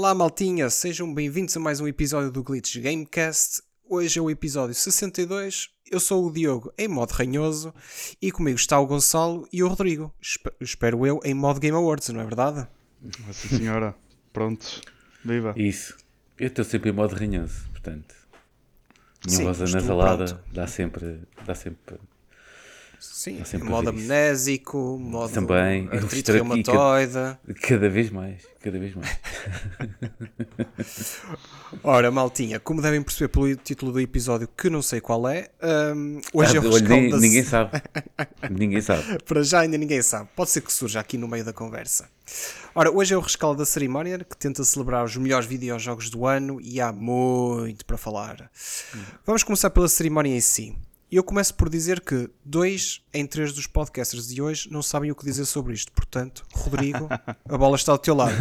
Olá, maltinha, sejam bem-vindos a mais um episódio do Glitch Gamecast. Hoje é o episódio 62. Eu sou o Diogo em modo ranhoso e comigo está o Gonçalo e o Rodrigo. Espe- espero eu em modo Game Awards, não é verdade? Nossa senhora, prontos, viva. Isso. Eu estou sempre em modo ranhoso, portanto. Minha Sim, voz anasalada pronto. dá sempre. Dá sempre. Sim, modo isso. amnésico, modo Também, artrite reumatoide. Cada vez mais. Cada vez mais. Ora, maltinha, como devem perceber pelo título do episódio, que não sei qual é, hum, hoje é Ah, o olha, nem- Ninguém sabe. ninguém sabe. Para já ainda ninguém sabe. Pode ser que surja aqui no meio da conversa. Ora, hoje é o rescaldo da cerimónia que tenta celebrar os melhores videojogos do ano e há muito para falar. Vamos começar pela cerimónia em si. E eu começo por dizer que dois em três dos podcasters de hoje não sabem o que dizer sobre isto. Portanto, Rodrigo, a bola está ao teu lado.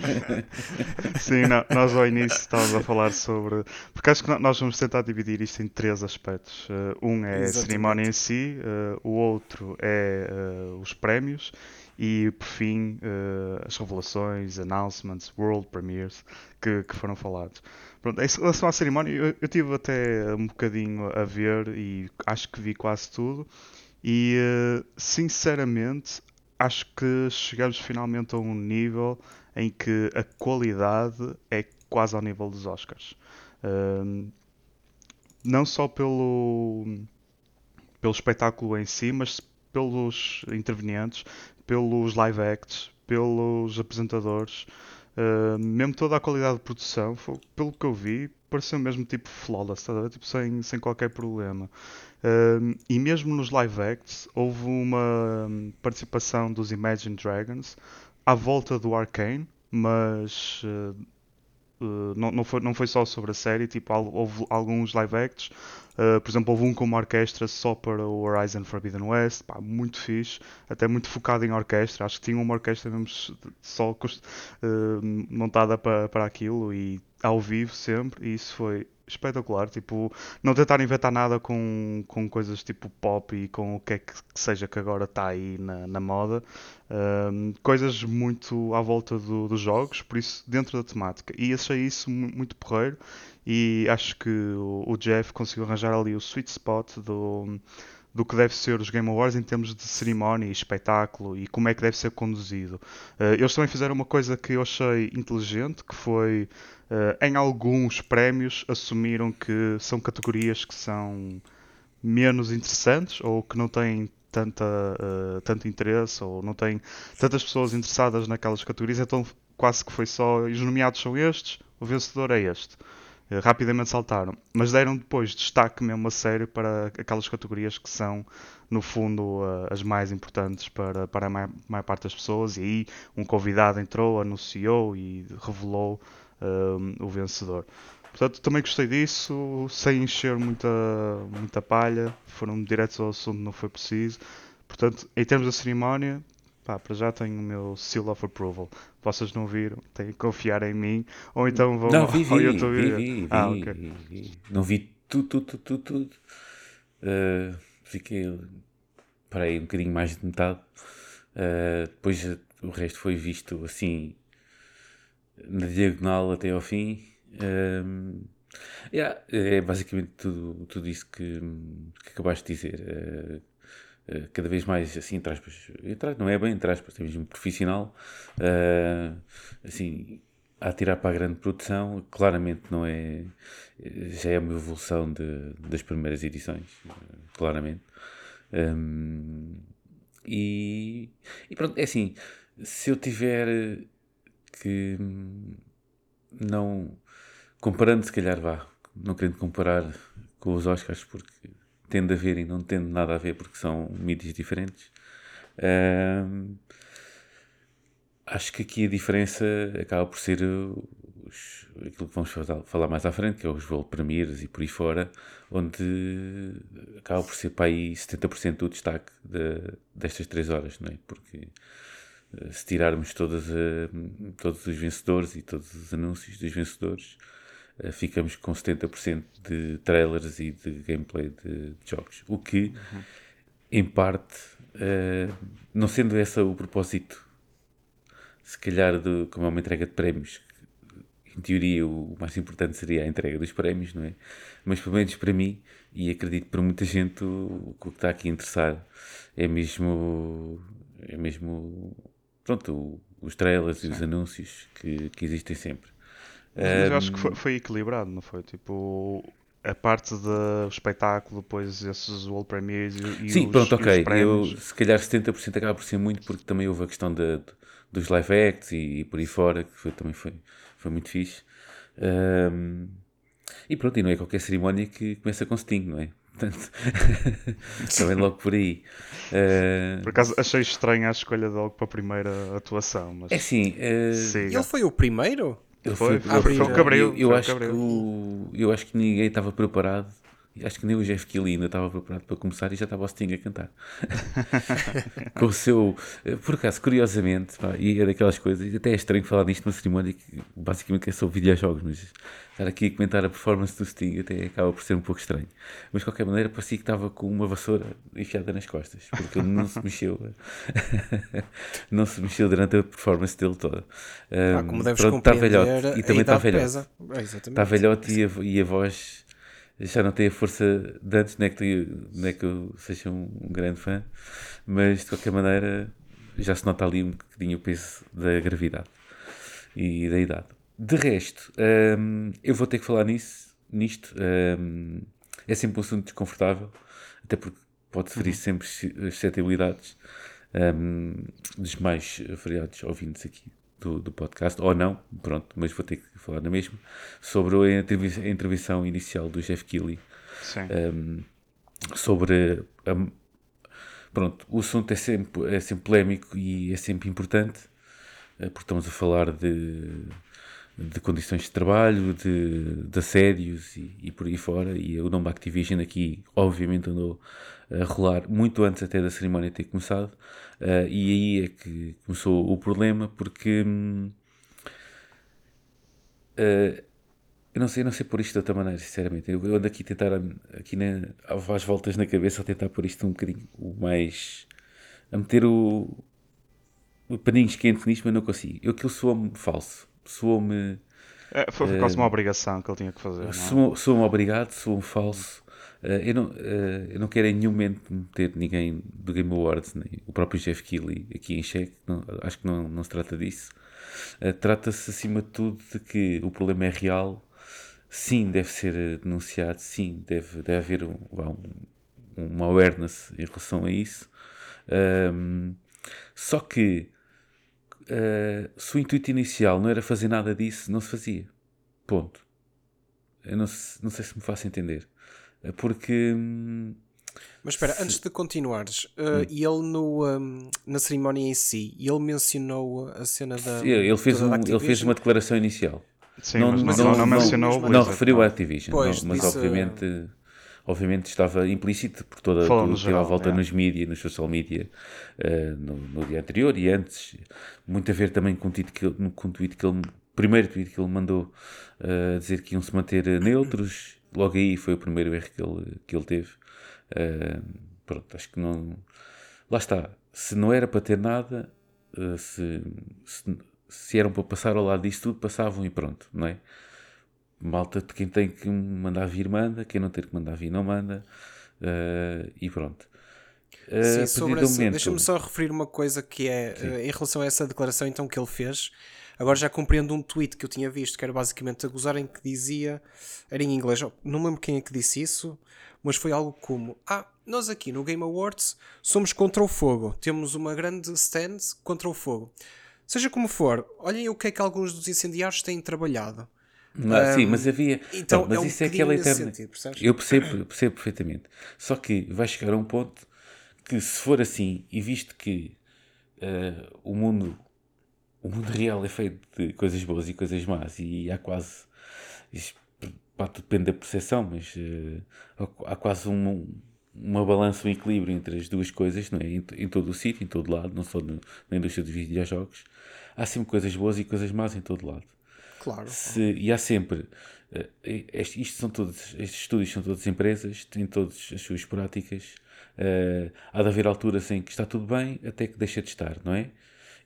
Sim, não, nós ao início estávamos a falar sobre. Porque acho que nós vamos tentar dividir isto em três aspectos. Eh, um é a Exatamente. cerimónia em si, eh, o outro é eh, os prémios e, por fim, as revelações, announcements, world premieres que, que foram falados. Pronto, em relação à cerimónia, eu, eu tive até um bocadinho a ver e acho que vi quase tudo. E, eh, sinceramente, acho que chegamos finalmente a um nível em que a qualidade é quase ao nível dos Oscars. Ahm, não só pelo, pelo espetáculo em si, mas pelos intervenientes, pelos live acts, pelos apresentadores, ahm, mesmo toda a qualidade de produção, foi- pelo que eu vi, pareceu mesmo tipo flawless, ver? tipo, sem, sem qualquer problema. Um, e mesmo nos live acts houve uma hum, participação dos Imagine Dragons à volta do Arcane, mas uh, uh, não, não, foi, não foi só sobre a série, tipo, houve alguns live acts, uh, por exemplo, houve um com uma orquestra só para o Horizon Forbidden West, pá, muito fixe, até muito focado em orquestra, acho que tinha uma orquestra mesmo só uh, montada para, para aquilo e ao vivo sempre, e isso foi espetacular, tipo, não tentar inventar nada com, com coisas tipo pop e com o que é que seja que agora está aí na, na moda. Um, coisas muito à volta do- dos jogos, por isso dentro da temática. E achei isso mu- muito porreiro e acho que o, o Jeff conseguiu arranjar ali o sweet spot do, do que deve ser os Game Awards em termos de cerimónia e espetáculo e como é que deve ser conduzido. Uh, eles também fizeram uma coisa que eu achei inteligente, que foi uh, em alguns prémios assumiram que são categorias que são menos interessantes ou que não têm tanta, uh, tanto interesse ou não têm tantas pessoas interessadas naquelas categorias, então quase que foi só os nomeados são estes, o vencedor é este. Uh, rapidamente saltaram, mas deram depois destaque mesmo a sério para aquelas categorias que são, no fundo, uh, as mais importantes para, para a maior, parte das pessoas. E aí um convidado entrou, anunciou e revelou um, o vencedor. Portanto, também gostei disso, sem encher muita, muita palha, foram diretos ao assunto, não foi preciso. Portanto, em termos da cerimónia, pá, para já tenho o meu seal of approval. Vocês não viram, têm que confiar em mim, ou então vão Não, vi, ao vi, YouTube e vi, vi, vi, Ah, ok. vi. Não vi tudo, tudo, tudo, tudo. Uh, fiquei. Parei um bocadinho mais de metade. Uh, depois o resto foi visto assim na diagonal até ao fim. Um, yeah, é basicamente tudo, tudo isso que, que acabaste de dizer. Uh, cada vez mais assim, entre aspas, não é bem entre aspas, é mesmo profissional. Uh, assim, a tirar para a grande produção, claramente não é. Já é uma evolução de, das primeiras edições, claramente. Um, e, e pronto, é assim, se eu tiver que não comparando, se calhar vá, não querendo comparar com os Oscars, porque tende a ver e não tendo nada a ver, porque são mídias diferentes. Um, acho que aqui a diferença acaba por ser os, aquilo que vamos falar, mais à frente, que é os World Premiers e por aí fora, onde acaba por ser para aí 70% do destaque de, destas 3 horas, não é? Porque eh, se tirarmos todas todos os vencedores e todos os anúncios dos vencedores, ficamos com 70% de trailers e de gameplay de, de jogos. O que, em parte, eh, não sendo esse o propósito, se calhar, de, como é uma entrega de prémios, em teoria o mais importante seria a entrega dos prémios, não é? Mas pelo menos para mim, e acredito para muita gente, o, o que está aqui a interessar é mesmo, é mesmo pronto, os trailers Sim. e os anúncios que, que existem sempre. Mas, eu acho que foi, foi, equilibrado, não foi? Tipo, a parte do espetáculo, depois esses World Premiers e, e Sim, os, pronto, ok. Eu, se calhar 70% acaba por ser muito, porque também houve a questão de, dos live acts e, e, por aí fora, que foi, também foi, foi muito fixe. Um, e pronto, e não é qualquer cerimónia que começa com Sting, não é? Portanto, também logo por aí. Uh, por acaso achei estranha a escolha de logo para a primeira atuação. Mas... É assim. Uh, ele foi o primeiro? Ele foi, foi, foi, foi o Cabril. Eu, eu acho que o, eu acho que ninguém estava preparado. Acho que nem o Jeff Kelly ainda estava preparado para começar e já estava o Sting a cantar. Com o seu. Por acaso, curiosamente, pá, e é daquelas coisas, até é estranho falar nisto numa cerimónia que basicamente é sobre videojogos, mas estar aqui a comentar a performance do Sting até acaba por ser um pouco estranho. Mas de qualquer maneira, parecia que estava com uma vassoura enfiada nas costas, porque ele não se mexeu. não se mexeu durante a performance dele toda. Um, ah, como deves pronto, está velhote e também está velhote. É, está velhote e a, e a voz já não tem a força de antes, não é que, não é que eu seja um, grande fã, mas de qualquer maneira já se nota ali um bocadinho o peso da gravidade e da idade. De resto, um, eu vou ter que falar nisso, nisto. Um, é sempre um assunto desconfortável, até porque pode ferir uhum. sempre as suscetibilidades um, dos mais variados ouvintes aqui do, do, podcast, ou não, pronto, mas vou ter que falar na mesma, sobre a, a intervenção inicial do Jeff Keighley. Um, sobre. pronto, o assunto é sempre, é sempre polémico e é sempre importante, eh, porque estamos a falar de de condições de trabalho, de, de assédios e, e, por aí fora. E o nome Activision aqui, obviamente, andou a rolar muito antes até da cerimónia ter começado. Uh, e aí é que começou o problema, porque. Uh, eu não sei, eu não sei por isto de outra maneira, sinceramente. Eu ando aqui a tentar, aqui na, às voltas na cabeça, a tentar pôr isto um bocadinho o mais. a meter o. o paninhos quentes nisto, mas não consigo. Eu aquilo soa-me falso soou-me. É, foi quase uma obrigação que ele tinha que fazer. É? Soou-me obrigado, soou-me falso. Uh, eu, não, uh, eu não quero em nenhum momento meter ninguém do Game Awards, nem o próprio Jeff Keighley aqui em xeque, não, acho que não, não se trata disso. Trata-se acima de tudo de que o problema é real, sim, deve ser denunciado, sim, deve, deve haver um, um, uma awareness em relação a isso. Um, só que uh, se o intuito inicial não era fazer nada disso, não se fazia. Ponto. Eu não, não sei se me faço entender. Eh, porque. Hum, mas espera, se... antes de continuares, uh, hum. ele no, um, na cerimónia em si, ele mencionou a cena da. Ele fez, um, ele fez uma declaração inicial. Sim, não, mas não, não, não mencionou não, não referiu a Activision, pois, mas disse, obviamente obviamente estava implícito por toda tudo que à volta é. nos mídias, nos social media uh, no, no, dia anterior e antes, muito a ver também com o tweet que, ele, com o tweet que ele, primeiro tweet que ele mandou uh, dizer que iam se manter neutros, logo aí foi o primeiro erro que ele, que ele teve. Uh, pronto, acho que não. Lá está. Se não era para ter nada, se, se, se eram para passar ao lado disso tudo, passavam e pronto, não é? Malta, quem tem que mandar vir, manda, quem não tem que mandar vir, não manda, uh, e pronto. Uh, Sim, sobre essa, deixa-me só referir uma coisa que é uh, em relação a essa declaração então que ele fez. Agora já compreendo um tweet que eu tinha visto que era basicamente a gozar em que dizia, era em inglês, não lembro quem é que disse isso, mas foi algo como: Ah, nós aqui no Game Awards somos contra o fogo, temos uma grande stand contra o fogo. Seja como for, olhem o que é que alguns dos incendiários têm trabalhado. Mas, um, sim, mas havia. Então, mas é um isso é aquela eterna. Sentido, eu percebo, percebo perfeitamente. Só que vai chegar a um ponto que, se for assim, e visto que uh, o mundo o mundo real é feito de coisas boas e coisas más, e há quase. Isto, pá, depende da percepção, mas uh, há quase um, uma balança, um equilíbrio entre as duas coisas, não é? em, em todo o sítio, em todo lado, não só no, na indústria dos videojogos. Há sempre coisas boas e coisas más em todo lado. Claro. Se, e há sempre. Uh, isto são todos, estes estúdios são todas empresas, têm todas as suas práticas. Uh, há de haver alturas em que está tudo bem até que deixa de estar, não é?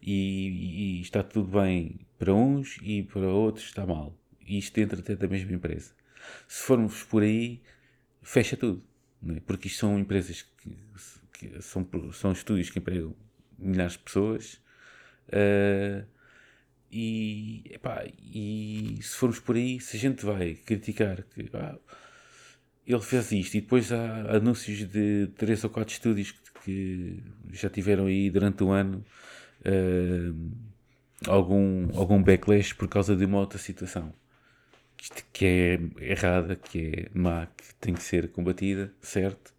E, e, está tudo bem para uns e para outros está mal. e isto dentro até da mesma empresa. Se formos por aí, fecha tudo, é? porque isto são empresas que, que são, são estúdios que empregam milhares de pessoas. Uh, e, epá, e se formos por aí, se a gente vai criticar que ah, ele fez isto e depois há anúncios de três ou quatro estúdios que, que já tiveram aí durante o ano uh, algum, algum backlash por causa de uma outra situação que é errada, que é má, que tem que ser combatida, certo?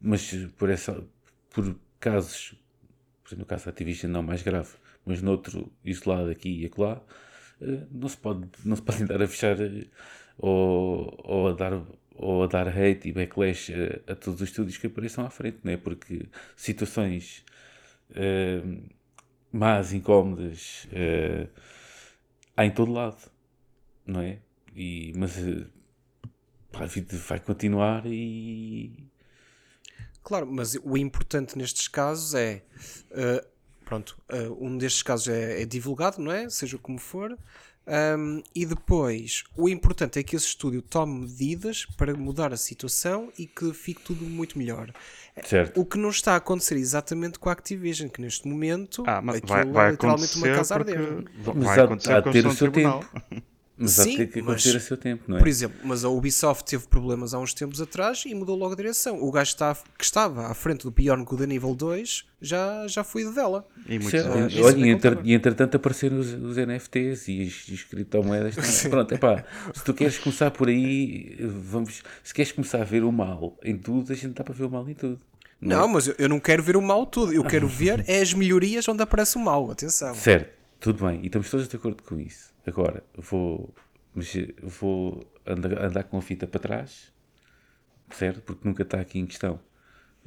Mas por, essa, por casos, por exemplo, no caso da Activision não mais grave, mas noutro isolado aqui e acolá, eh, não se pode, não se pode andar a fechar eh, ou, ou a dar ou a dar hate e backlash a, a todos os estúdios que apareçam à frente, não é? Porque situações uh, más, incómodas, há em todo lado, não é? E, mas pá, a vida vai continuar e. Claro, mas o importante nestes casos é. Uh, pronto, uh, um destes casos é, é, divulgado, não é? Seja como for. Um, e depois, o importante é que esse estúdio tome medidas para mudar a situação e que fique tudo muito melhor. Certo. O que não está a acontecer exatamente com a Activision, que neste momento ah, mas vai, vai é literalmente uma casa arder. Vai acontecer há ter o seu tempo. Mas Sim, há que acontecer mas, a seu tempo, não é? Por exemplo, mas a Ubisoft teve problemas há uns tempos atrás e mudou logo a direção. O gajo está, que estava à frente do Beyond Good a nível 2 já, já foi de vela. E, muito Olha, e, entre, e entretanto apareceram os, os NFTs e as, as criptomoedas. Pronto, epá, se tu queres começar por aí, vamos. Se queres começar a ver o mal em tudo, a gente dá para ver o mal em tudo. Não, não é? mas eu, eu, não quero ver o mal tudo. Eu quero ver é as melhorias onde aparece o mal. Atenção. Certo, tudo bem. E estamos todos de acordo com isso. Agora, vou, vou andar, andar com a fita para trás, certo? Porque nunca está aqui em questão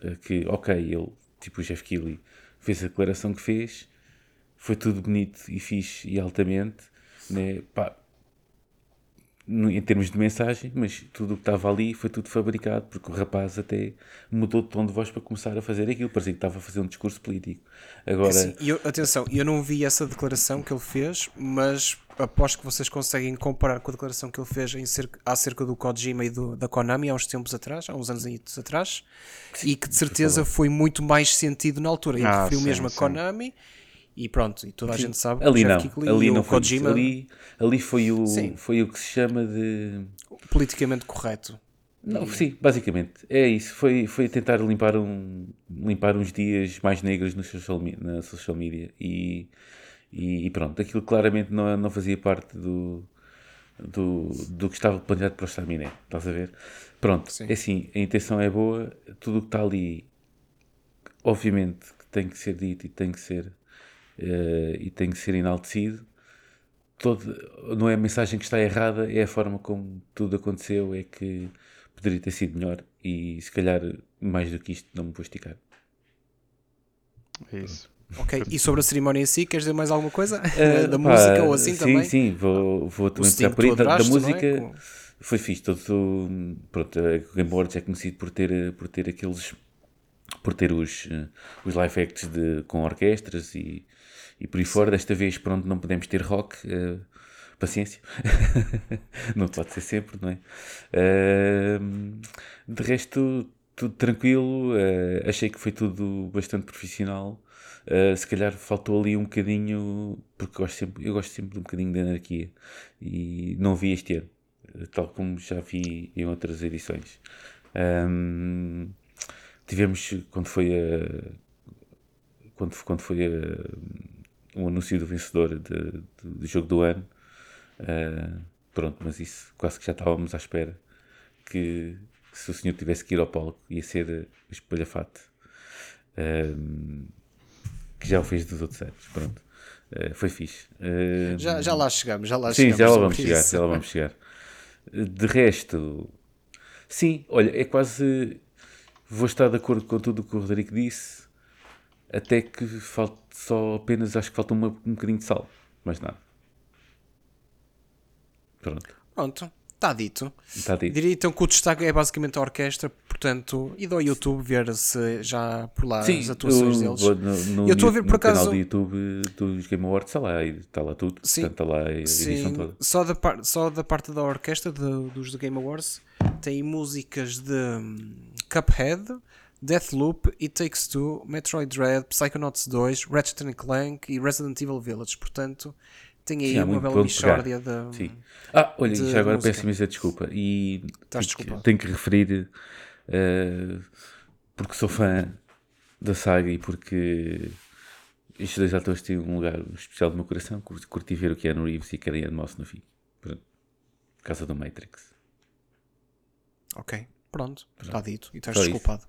eh, que, ok, ele, tipo o Jeff Keighley, fez a declaração que fez, foi tudo bonito e fixe e altamente, né? Pá, em termos de mensagem, mas tudo o que estava ali foi tudo fabricado, porque o rapaz até mudou de tom de voz para começar a fazer aquilo, parecia que estava a fazer um discurso político. Agora... Assim, eu, atenção, eu não vi essa declaração que ele fez, mas aposto que vocês conseguem comparar com a declaração que ele fez em cerca, acerca do Kojima e do, da Konami há uns tempos atrás, há uns anos atrás, sim, e que de certeza foi muito mais sentido na altura. Ele ah, referiu mesmo a Konami e pronto, e toda a gente sabe ali não, ali não foi Kojima, ali, ali foi o foi o que se chama de politicamente correto. Não, sim, basicamente é isso. Foi, foi tentar limpar, um, limpar uns dias mais negros no social, na social media e, e, e, pronto, aquilo claramente não, não fazia parte do, do, do que estava planeado para o Staminé. Estás a ver? Pronto, sim. é assim, a intenção é boa, tudo o que está ali, obviamente, que tem que ser dito e tem que ser uh, e tem que ser enaltecido. Todo, não é a mensagem que está errada, é a forma como tudo aconteceu, é que poderia ter sido melhor e se calhar mais do que isto não me vou esticar. É isso. Ok, e sobre a cerimónia em si, queres dizer mais alguma coisa? Uh, da pá, música ou assim sim, também? Sim, sim, vou, vou também pegar por aí. Da, da, música é? foi fixe. Todo, pronto, o Game Board é conhecido por ter, por ter aqueles. por ter os, os live acts de, com orquestras e, e por aí fora. Desta vez, pronto, não podemos ter rock. Uh, paciência. não pode ser sempre, não é? Uh, de resto, tudo tranquilo. Achei que foi tudo bastante profissional. Uh, se calhar faltou ali um bocadinho, porque eu gosto, sempre, eu gosto sempre de um bocadinho de anarquia e não vi este ano, tal como já vi em outras edições. Um, tivemos, quando foi a. Quando, quando foi a, o anúncio do vencedor de, de, do jogo do ano. Uh, pronto, mas isso quase que já estávamos à espera que, se o senhor tivesse que ir ao palco ia ser espalhafate uh, que já o fez dos outros anos. Pronto, uh, foi fixe. já, já lá chegamos, já lá sim, chegamos. Sim, já lá vamos chegar, já lá vamos chegar. De resto, sim, olha, é quase. Vou estar de acordo com tudo o que o Rodrigo disse até que falte só apenas, acho que falta uma, um bocadinho de sal, mais nada. Pronto. Pronto. Está dito. Está dito. Diria então que o destaque é basicamente a orquestra, portanto, e do YouTube ver se já por lá Sim, as atuações eu, deles. no, no, Eu estou a ver por acaso- canal do YouTube dos Game Awards, está lá, está lá tudo. Sim. Portanto, está lá a edição Sim, toda. só da, par- só da parte da orquestra de- dos The Game Awards tem músicas de hum, Cuphead, Deathloop, It Takes Two, Metroid Dread, Psychonauts 2, Ratchet Clank e Resident Evil Village. Portanto, tem aí Sim, uma bela mixórdia de. Sim. Ah, olha, de já agora peço imensa desculpa. E Estás tenho que- desculpado. tenho que referir, eh, porque sou fã da saga e porque estes dois atores têm um lugar especial no meu coração. Curti, curti ver o Keanu Reeves e Ann Moss no fim. Pronto. Por causa do Matrix. Ok, pronto, está dito e estás Só isso. desculpado.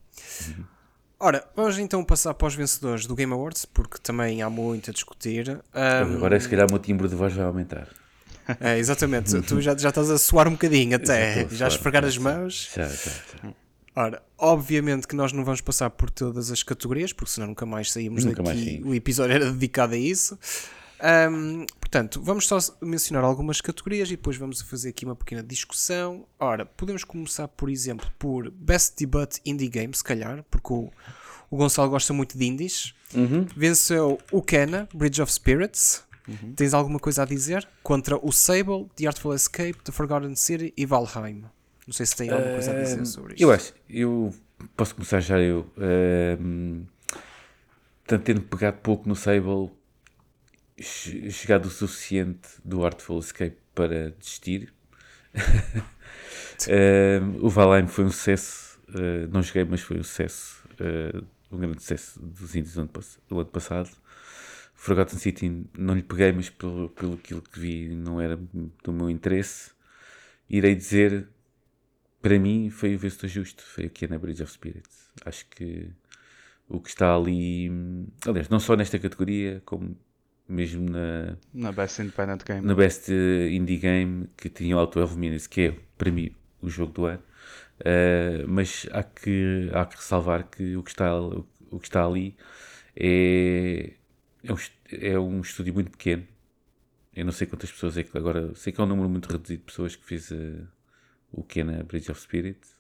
Ora, vamos então passar para os vencedores do Game Awards, porque também há muito a discutir. Ahm, Agora, se calhar, o meu timbre de voz vai aumentar. é, exatamente, tu já, já estás a suar um bocadinho até, Já a já a suar, esfregar as mãos. Já, já, já. Ora, obviamente que nós não vamos passar por todas as categorias, porque senão nunca mais saímos Nunca mais daqui. saímos. o episódio era dedicado a isso. Ahm, portanto, vamos só mencionar algumas categorias e depois vamos fazer aqui uma pequena discussão. Ora, podemos começar, por exemplo, por Best Debut Indie Game, se calhar, porque o, o Gonçalo gosta muito de indies. Uhum. Venceu o Kena, Bridge of Spirits. Uhum. Tens alguma coisa a dizer? Contra o Sable, The Artful Escape, The Forgotten City e Valheim. Não sei se tem alguma coisa a dizer sobre isto. Eu acho, eu posso começar já eu. Portanto, tendo pegado pouco no Sable, chegado o suficiente do Artful Escape para desistir. Ehm, o Valheim foi um sucesso, eh, não joguei, mas foi um sucesso, eh, um grande sucesso dos índios do ano, do ano passado. Forgotten City não lhe peguei, mas pelo, pelo aquilo que vi não era do meu interesse. Irei dizer para mim foi o vencedor justo, foi o que é na Bridge of Spirits. Acho que o que está ali, hum, aliás, não só nesta categoria, como mesmo na, Na Best Independent Game. na Best eh, Indie Game, que tinha o Auto 12 Minutes, que é para mim o jogo do ano. Eh, mas há que, há que ressalvar que o que está, o que está ali é, é, um, é um estúdio muito pequeno. Eu não sei quantas pessoas é que agora, sei que é um número muito reduzido de pessoas que fez eh, o que é na Bridge of Spirits.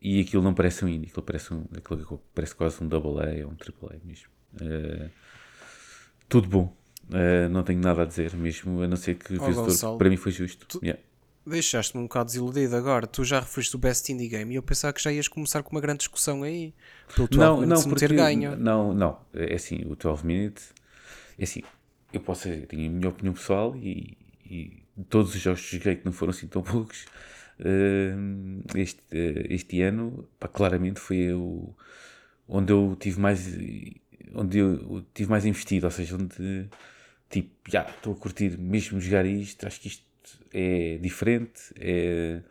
E aquilo não parece um indie, aquilo parece, um, aquilo parece quase um double A ou um triple A mesmo. Eh, tudo bom. Eh, não tenho nada a dizer mesmo, a não ser que o Oh, vencedor Gonçalo, para mim foi justo. Yeah. Deixaste-me um bocado desiludido agora. Tu já referiste o Best Indie Game e eu pensava que já ias começar com uma grande discussão aí. Pelo Não, não, porque, ganho. não, não, é assim, o 12 Minutes, é assim, eu posso, eu tenho a minha opinião pessoal e, e todos os jogos que joguei que não foram assim tão poucos, eh, este, eh, este ano, pá, claramente foi o, onde eu tive mais, onde eu tive mais investido, ou seja, onde, tipo, já, estou a curtir mesmo jogar isto, acho que isto é diferente, é,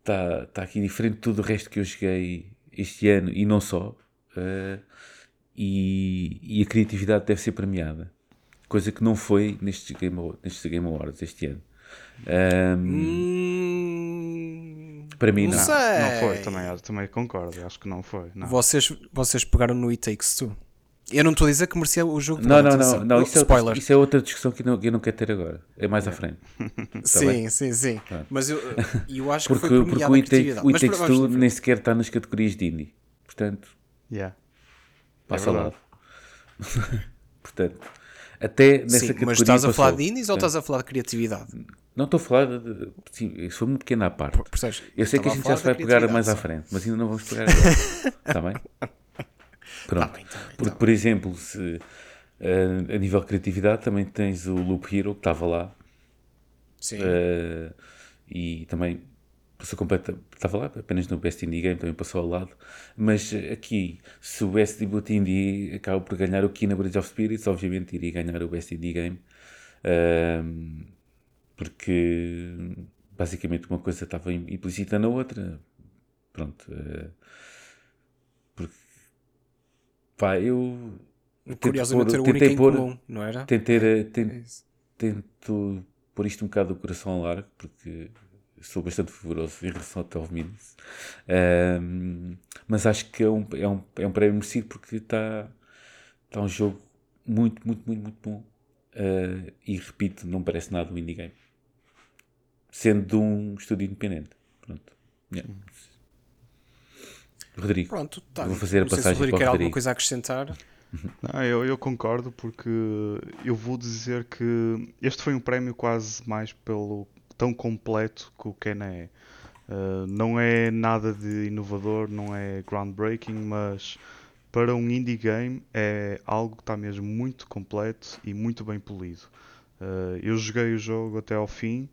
está tá aqui diferente de tudo o resto que eu joguei este ano e não só. eh, e, e a criatividade deve ser premiada. Coisa que não foi nestes Game, nestes Game Awards este ano. Ahm, Hum, para mim, não não. sei. Não foi, também, também concordo. Acho que não foi. Não. Vocês, vocês pegaram no It Takes Two. Eu não estou a dizer que merecia o jogo de Não, não, não, não isso, é Spoiler. outra, isso é outra discussão que eu não, que eu não quero ter agora. É mais à frente. sim, bem? sim, sim. Mas eu, eu acho Porque, que foi porque o a It Takes, Two nem sequer está nas categorias de indie. Portanto, Yeah. passa ao verdade. lado. Portanto, até nessa Sim, categoria mas estás a falar passou. de indies ou estás a falar de criatividade? Não estou a falar de. Sim, isso foi uma pequena à parte. Percebes? Eu sei que a gente já se vai pegar mais à frente, mas ainda não vamos pegar agora. Está bem? Pronto. Tá bem, tá bem, Porque, tá por exemplo, se, eh, a nível de criatividade também tens o Loop Hero que estava lá Sim. eh, e também passou completa, estava lá apenas no Best Indie Game, também passou ao lado. Mas aqui, se o Best Debut Indie acaba por ganhar o Kina Bridge of Spirits, obviamente iria ganhar o Best Indie Game. Ahm, porque basicamente uma coisa estava im- implícita na outra. Pronto. porque pá, eu Curiosamente pôr- era o único tentei pôr- comum, não era? tentei, eh, ten- É tento pôr isto um bocado do coração ao largo, porque sou bastante fervoroso em relação ao 12 Minutes. Ahm, mas acho que é um, é um, é um prémio merecido porque está tá um jogo muito, muito, muito, muito bom. Ah, e repito, não parece nada um indie game. sendo de um estúdio independente. Pronto. Yeah. Rodrigo, Pronto, tá. vou fazer a Não sei se o passagem Rodrigo para quer o alguma Rodrigo. coisa a acrescentar. Não, eu, eu concordo porque eu vou dizer que este foi um prémio quase mais pelo tão completo que o Ken é. Uh, não é nada de inovador, não é groundbreaking, mas para um indie game é algo que está mesmo muito completo e muito bem polido. Uh, eu joguei o jogo até ao fim.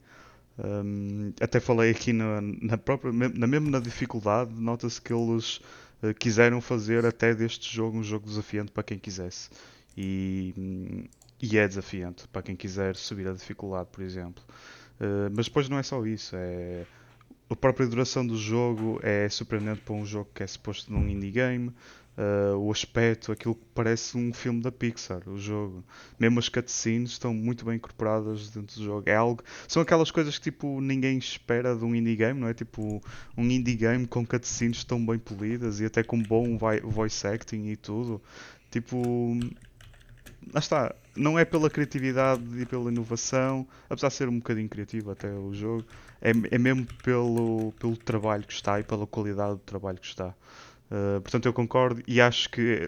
Um, até falei aqui na, na própria, na mesmo na dificuldade, nota-se que eles uh, quiseram fazer até deste jogo um jogo desafiante para quem quisesse. E, e é desafiante para quem quiser subir a dificuldade, por exemplo. Uh, mas depois não é só isso, é a própria duração do jogo é surpreendente para um jogo que é suposto num indie game. Uh, o aspecto, aquilo que parece um filme da Pixar, o jogo. Mesmo as cutscenes estão muito bem incorporadas dentro do jogo. É algo, são aquelas coisas que tipo ninguém espera de um indie game, não é? Tipo um indie game com cutscenes tão bem polidas e até com bom voice acting e tudo. Tipo, lá está, não é pela criatividade e pela inovação, apesar de ser um bocadinho criativo até o jogo, é, é mesmo pelo, pelo trabalho que está e pela qualidade do trabalho que está. Uh, portanto, eu concordo e acho que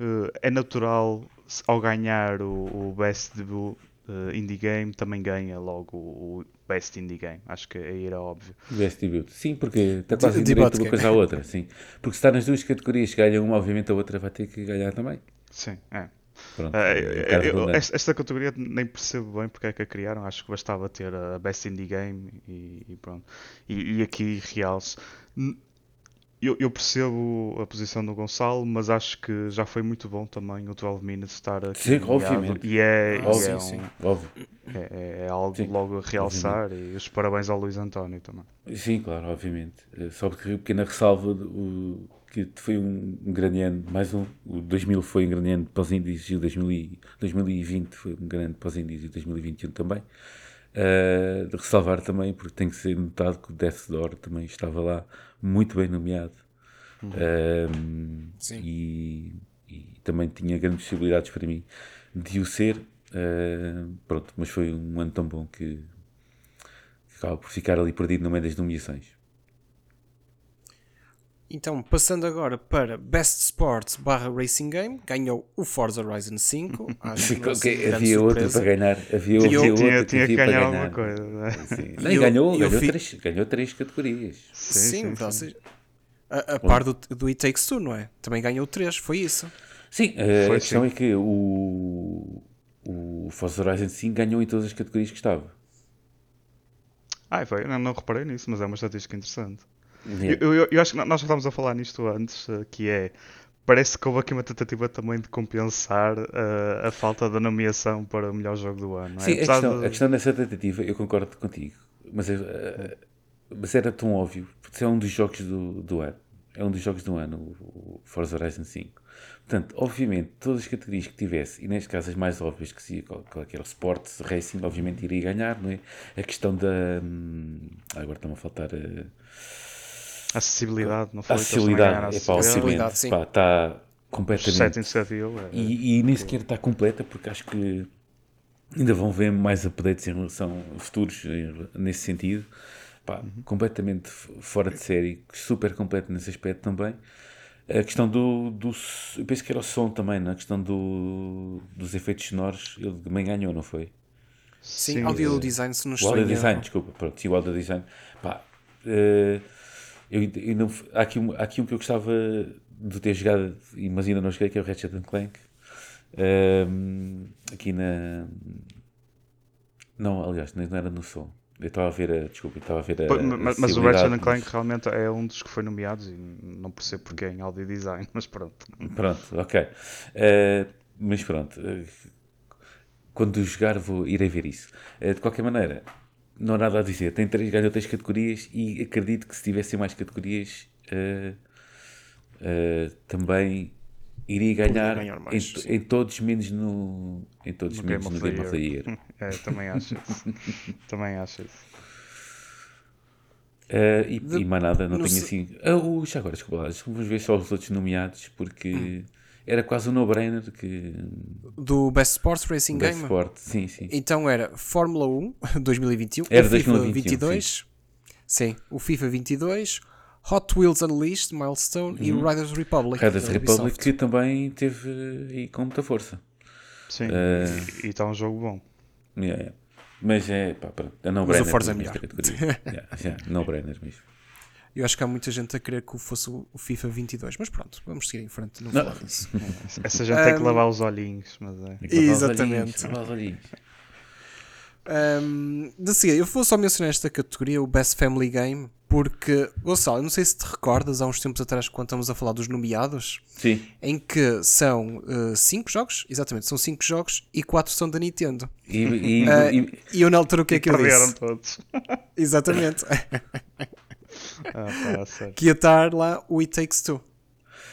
uh, é natural, ao ganhar o, o Best Debut uh, Indie Game, também ganha logo o, o Best Indie Game. Acho que aí era óbvio. Best Debut. Sim, porque está De- quase debate direito uma game. coisa à outra. Sim. Porque se está nas duas categorias, ganha uma, obviamente a outra vai ter que ganhar também. Sim, é. Pronto, Uh, é eu- esta categoria nem percebo bem porque é que a criaram. Acho que bastava ter a Best Indie Game e, e pronto. E, e aqui realce. Eu, eu percebo a posição do Gonçalo, mas acho que já foi muito bom também o 12 Minutes estar aqui. Sim, obviamente. E é, Ah, e sim, é um- sim. É, é- é algo Sim, logo a realçar e os parabéns ao Luís António também. Sim, claro, obviamente. Eh, Só porque pequena ressalva o, que foi um, um grande ano, mais um, o 2000 foi um grande ano para os índios e o 2000 e- 2020 foi um grande para os índios e o 2021 também. Eh, de ressalvar também, porque tem que ser notado que o Death Door também estava lá muito bem nomeado. Ehm, Sim. e, e também tinha grandes possibilidades para mim de o ser. eh, pronto, mas foi um ano tão bom que, que acaba por ficar ali perdido no meio das nomeações. Então, passando agora para Best Sports barra Racing Game, ganhou o Forza Horizon 5. Acho que não é assim havia outro para ganhar. Havia, havia eu- outro Tinha, que tinha que ganhar alguma ganhar. coisa. né? Sim. Não, eu- ganhou, eu ganhou, fi- três, ganhou três categorias. Sim, Sim, sim, ou sim. seja, a, a par do, do It Takes Two, não é? Também ganhou 3, foi isso. Sim, eh, Foi, a questão sim. é que o, o Forza Horizon 5 ganhou em todas as categorias que estava. Ah, foi, não, não reparei nisso, mas é uma estatística interessante. Yeah. Eu, eu- eu acho que nós já estávamos a falar nisto antes, eh, que é. Parece que houve aqui uma tentativa também de compensar eh, a falta da nomeação para o melhor jogo do ano. é? Sim, a Apesar questão, de- a questão dessa tentativa, eu concordo contigo, mas, eh, mas era tão óbvio, porque é um dos jogos do, do ano. É um dos jogos do ano, o Forza Horizon 5. Portanto, obviamente, todas as categorias que tivesse, e neste caso as mais óbvias, que seria qual, qual é que era o Sports, Racing, obviamente iria ganhar, não é? A questão da. hum, agora está-me a faltar. eh, acessibilidade, não foi? Acessibilidade. É para acessibilidade, sim. pá, está completamente. que havia, é- E, e nem sequer está completa, porque acho que ainda vão ver mais updates em relação a futuros em- nesse sentido. Pá, Completamente f- fora de série, super completo nesse aspecto também. A questão do, do. Eu penso que era o som também, na questão do, dos efeitos sonoros, ele também ganhou, não foi? Sim, Sim, audio design, se não O estou audio em erro. design, desculpa, pronto, sim, o audio design. Pá, eh, eu, eu não, há, aqui um, há aqui um que eu gostava de ter jogado, e- mas ainda não joguei, que é o Ratchet Clank. Ehm, aqui na. Não, aliás, não era no som. Eu estava a ver a. Desculpa, estava a ver a. Mas, mas o Ratchet and Clank mas- realmente é um dos que foi nomeados e não percebo porque em audio design, mas pronto. Pronto, ok. Eh, mas pronto, eh, quando jogar vou irei ver isso. Eh, de qualquer maneira, não há nada a dizer. Tem três, ganhou três categorias e acredito que se tivessem mais categorias eh, eh, também iria ganhar, ganhar mais, em, em todos menos no em todos No menos Game no of the Game of the Year. É, também acho isso. também acho isso. Eh, e, De- e mais nada, não no tenho se- assim. Ah, o- já agora, desculpa lá, vamos ver só os outros nomeados, porque era quase um no-brainer que. Do Best Sports Racing Best Game. Sport, sim, sim. Então era Fórmula 1 2021, Era o FIFA 2021, 22, sim. o FIFA 22, Hot Wheels Unleashed, Milestone e o Riders Republic. Riders Republic que também teve aí com muita força. Sim, Eh, e está um jogo bom. Yeah, yeah. Mas é, pá, pronto, é Mas no-brainer. o Forza é melhor. categoria. yeah, yeah, no-brainer mesmo. Eu acho que há muita gente a querer que fosse o FIFA 22, mas pronto, vamos seguir em frente, não, Não. falar disso. Essa gente tem que Um, lavar os olhinhos, mas é. Exatamente. lavar os olhinhos. Um, de seguida, eu vou só mencionar esta categoria, o Best Family Game, porque, Gonçalo, eu não sei se te recordas, há uns tempos atrás, quando estamos a falar dos nomeados, Sim, em que são 5 jogos, exatamente, são 5 jogos e 4 são da Nintendo. e, e- Eh, e- E eu na altura o que é que eu Perderam disse? todos. Exatamente. Ah, pá, sério. que ia estar lá o It Takes Two.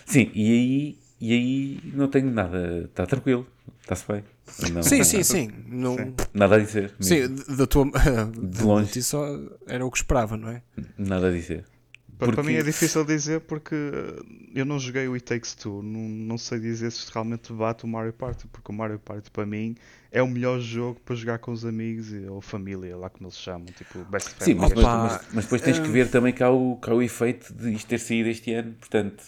sim, e aí, e aí não tenho nada, está tranquilo, está-se bem. Não- Sim, sim, sim. Não, Nada a dizer. sim, mesmo. da tua. De longe. só era o que esperava, não é? Nada a dizer. Para, para Porque- mim é difícil dizer porque eu não joguei o It Takes Two, não, não sei dizer se realmente bate o Mario Party, porque o Mario Party para mim é o melhor jogo para jogar com os amigos e- ou família, lá como eles chamam, tipo Best Sim, mas, mas, mas- mas depois tens que ver também que há, o, que há o efeito de isto ter saído este ano, portanto.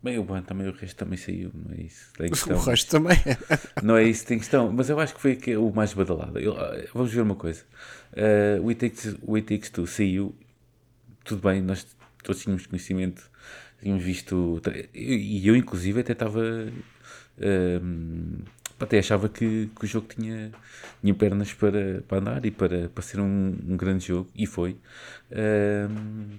Bem, o bom também, o resto também saiu, não é isso? Tem questão. O resto também. Não é isso que tem questão, mas eu acho que foi que- o mais badalado. Eu- vamos ver uma coisa. O, It Takes, o It Takes Two saiu, tudo bem, nós todos tínhamos conhecimento, tínhamos visto, e eu inclusive até estava, ahm, até achava que, que o jogo tinha, tinha pernas para, para andar e para, para ser um, um grande jogo, e foi. Ahm,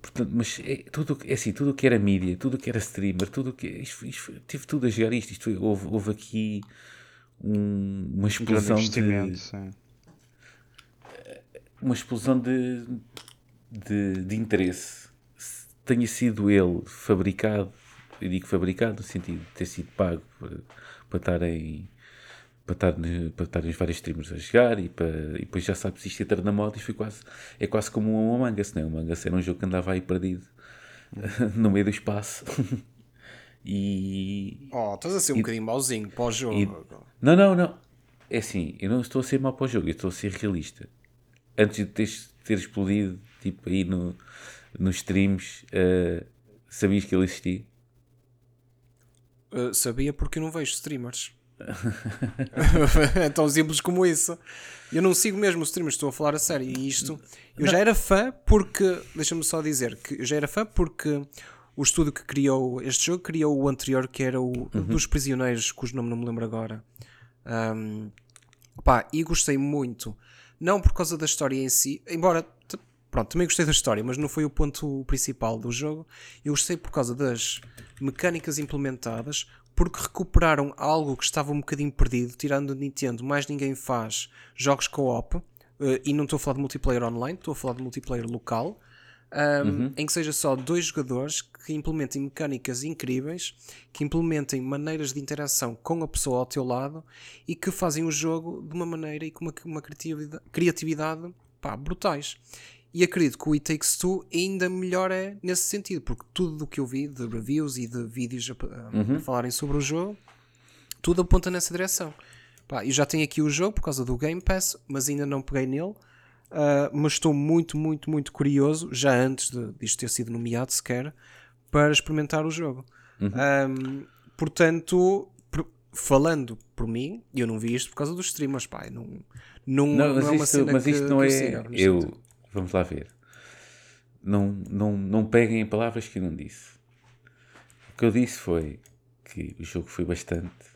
Portanto, mas é, tudo, é assim, tudo o que era mídia, tudo o que era streamer, tudo o que. Isto, isto, tive tudo a jogar isto. isto foi- houve, houve aqui um- uma Um explosão investimento, de. sim. Uma explosão de, de, de interesse. Se tenha sido ele fabricado, eu digo fabricado no sentido de ter sido pago para, para estarem. Para estar, para estarem os vários streamers a jogar e, para, e depois já sabes isto entra na moda e foi quase, é quase como um Among Us, não é? O Among Us era um jogo que andava aí perdido no meio do espaço e, Oh, estás a ser um bocadinho mauzinho para o jogo. não, não, não. É assim, eu não estou a ser mau para o jogo, eu estou a ser realista. Antes de ter, ter explodido, tipo, aí no, nos streams, eh, sabias que ele existia? Uh, sabia porque eu não vejo streamers. é tão simples como isso. Eu não sigo mesmo os streamers, estou a falar a sério. E isto, eu já era fã porque, deixa-me só dizer, que eu já era fã porque o estúdio que criou este jogo criou o anterior, que era o dos prisioneiros, cujo nome não me lembro agora. Um, pá, e gostei muito. Não por causa da história em si, embora pronto, também gostei da história, mas não foi o ponto principal do jogo. Eu gostei por causa das mecânicas implementadas, porque recuperaram algo que estava um bocadinho perdido, tirando a Nintendo, mais ninguém faz jogos co-op, eh, e não estou a falar de multiplayer online, estou a falar de multiplayer local. um, em que seja só dois jogadores que implementem mecânicas incríveis, que implementem maneiras de interação com a pessoa ao teu lado e que fazem o jogo de uma maneira e com uma, uma criatividade, criatividade pá, brutais. E acredito que o It Takes Two ainda melhor é nesse sentido, porque tudo o que eu vi de reviews e de vídeos a, a- a falarem sobre o jogo, tudo aponta nessa direção. Pá, eu já tenho aqui o jogo por causa do Game Pass, mas ainda não peguei nele. Uh, mas estou muito, muito, muito curioso, já antes de, disto ter sido nomeado sequer, para experimentar o jogo. Um, portanto, por- falando por mim, eu não vi isto por causa dos streamers, pá, não, não, Não, mas não é uma isto, cena mas que- isto não é. eu. Vamos lá ver. Não, não, não peguem em palavras que eu não disse. O que eu disse foi que o jogo foi bastante,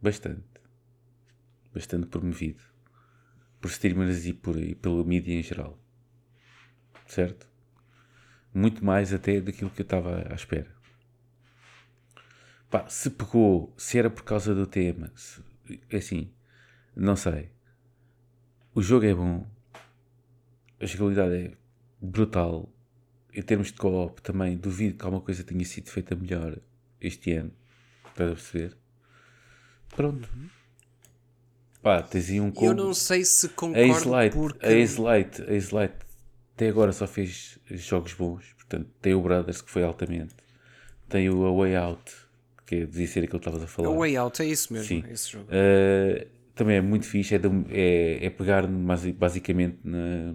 bastante, bastante promovido por streamers e, por, e pela mídia em geral. Certo? Muito mais até daquilo que eu estava à espera. Pá, se pegou, se era por causa do tema, se, assim, não sei. O jogo é bom, a jogabilidade é brutal. Em termos de co-op, também duvido que alguma coisa tenha sido feita melhor este ano. Estás a perceber? Pronto. Pá, tens aí um Eu combo. não sei se A concordo Ace porque... a Light, a Light até agora só fez jogos bons. Portanto, tem o Brothers que foi altamente. Tem o A Way Out que é, devia ser aquilo que estavas a falar. O Way Out, é isso mesmo, Sim. esse jogo. Uh, também é muito fixe, é, de- é, é pegar basi- basicamente na,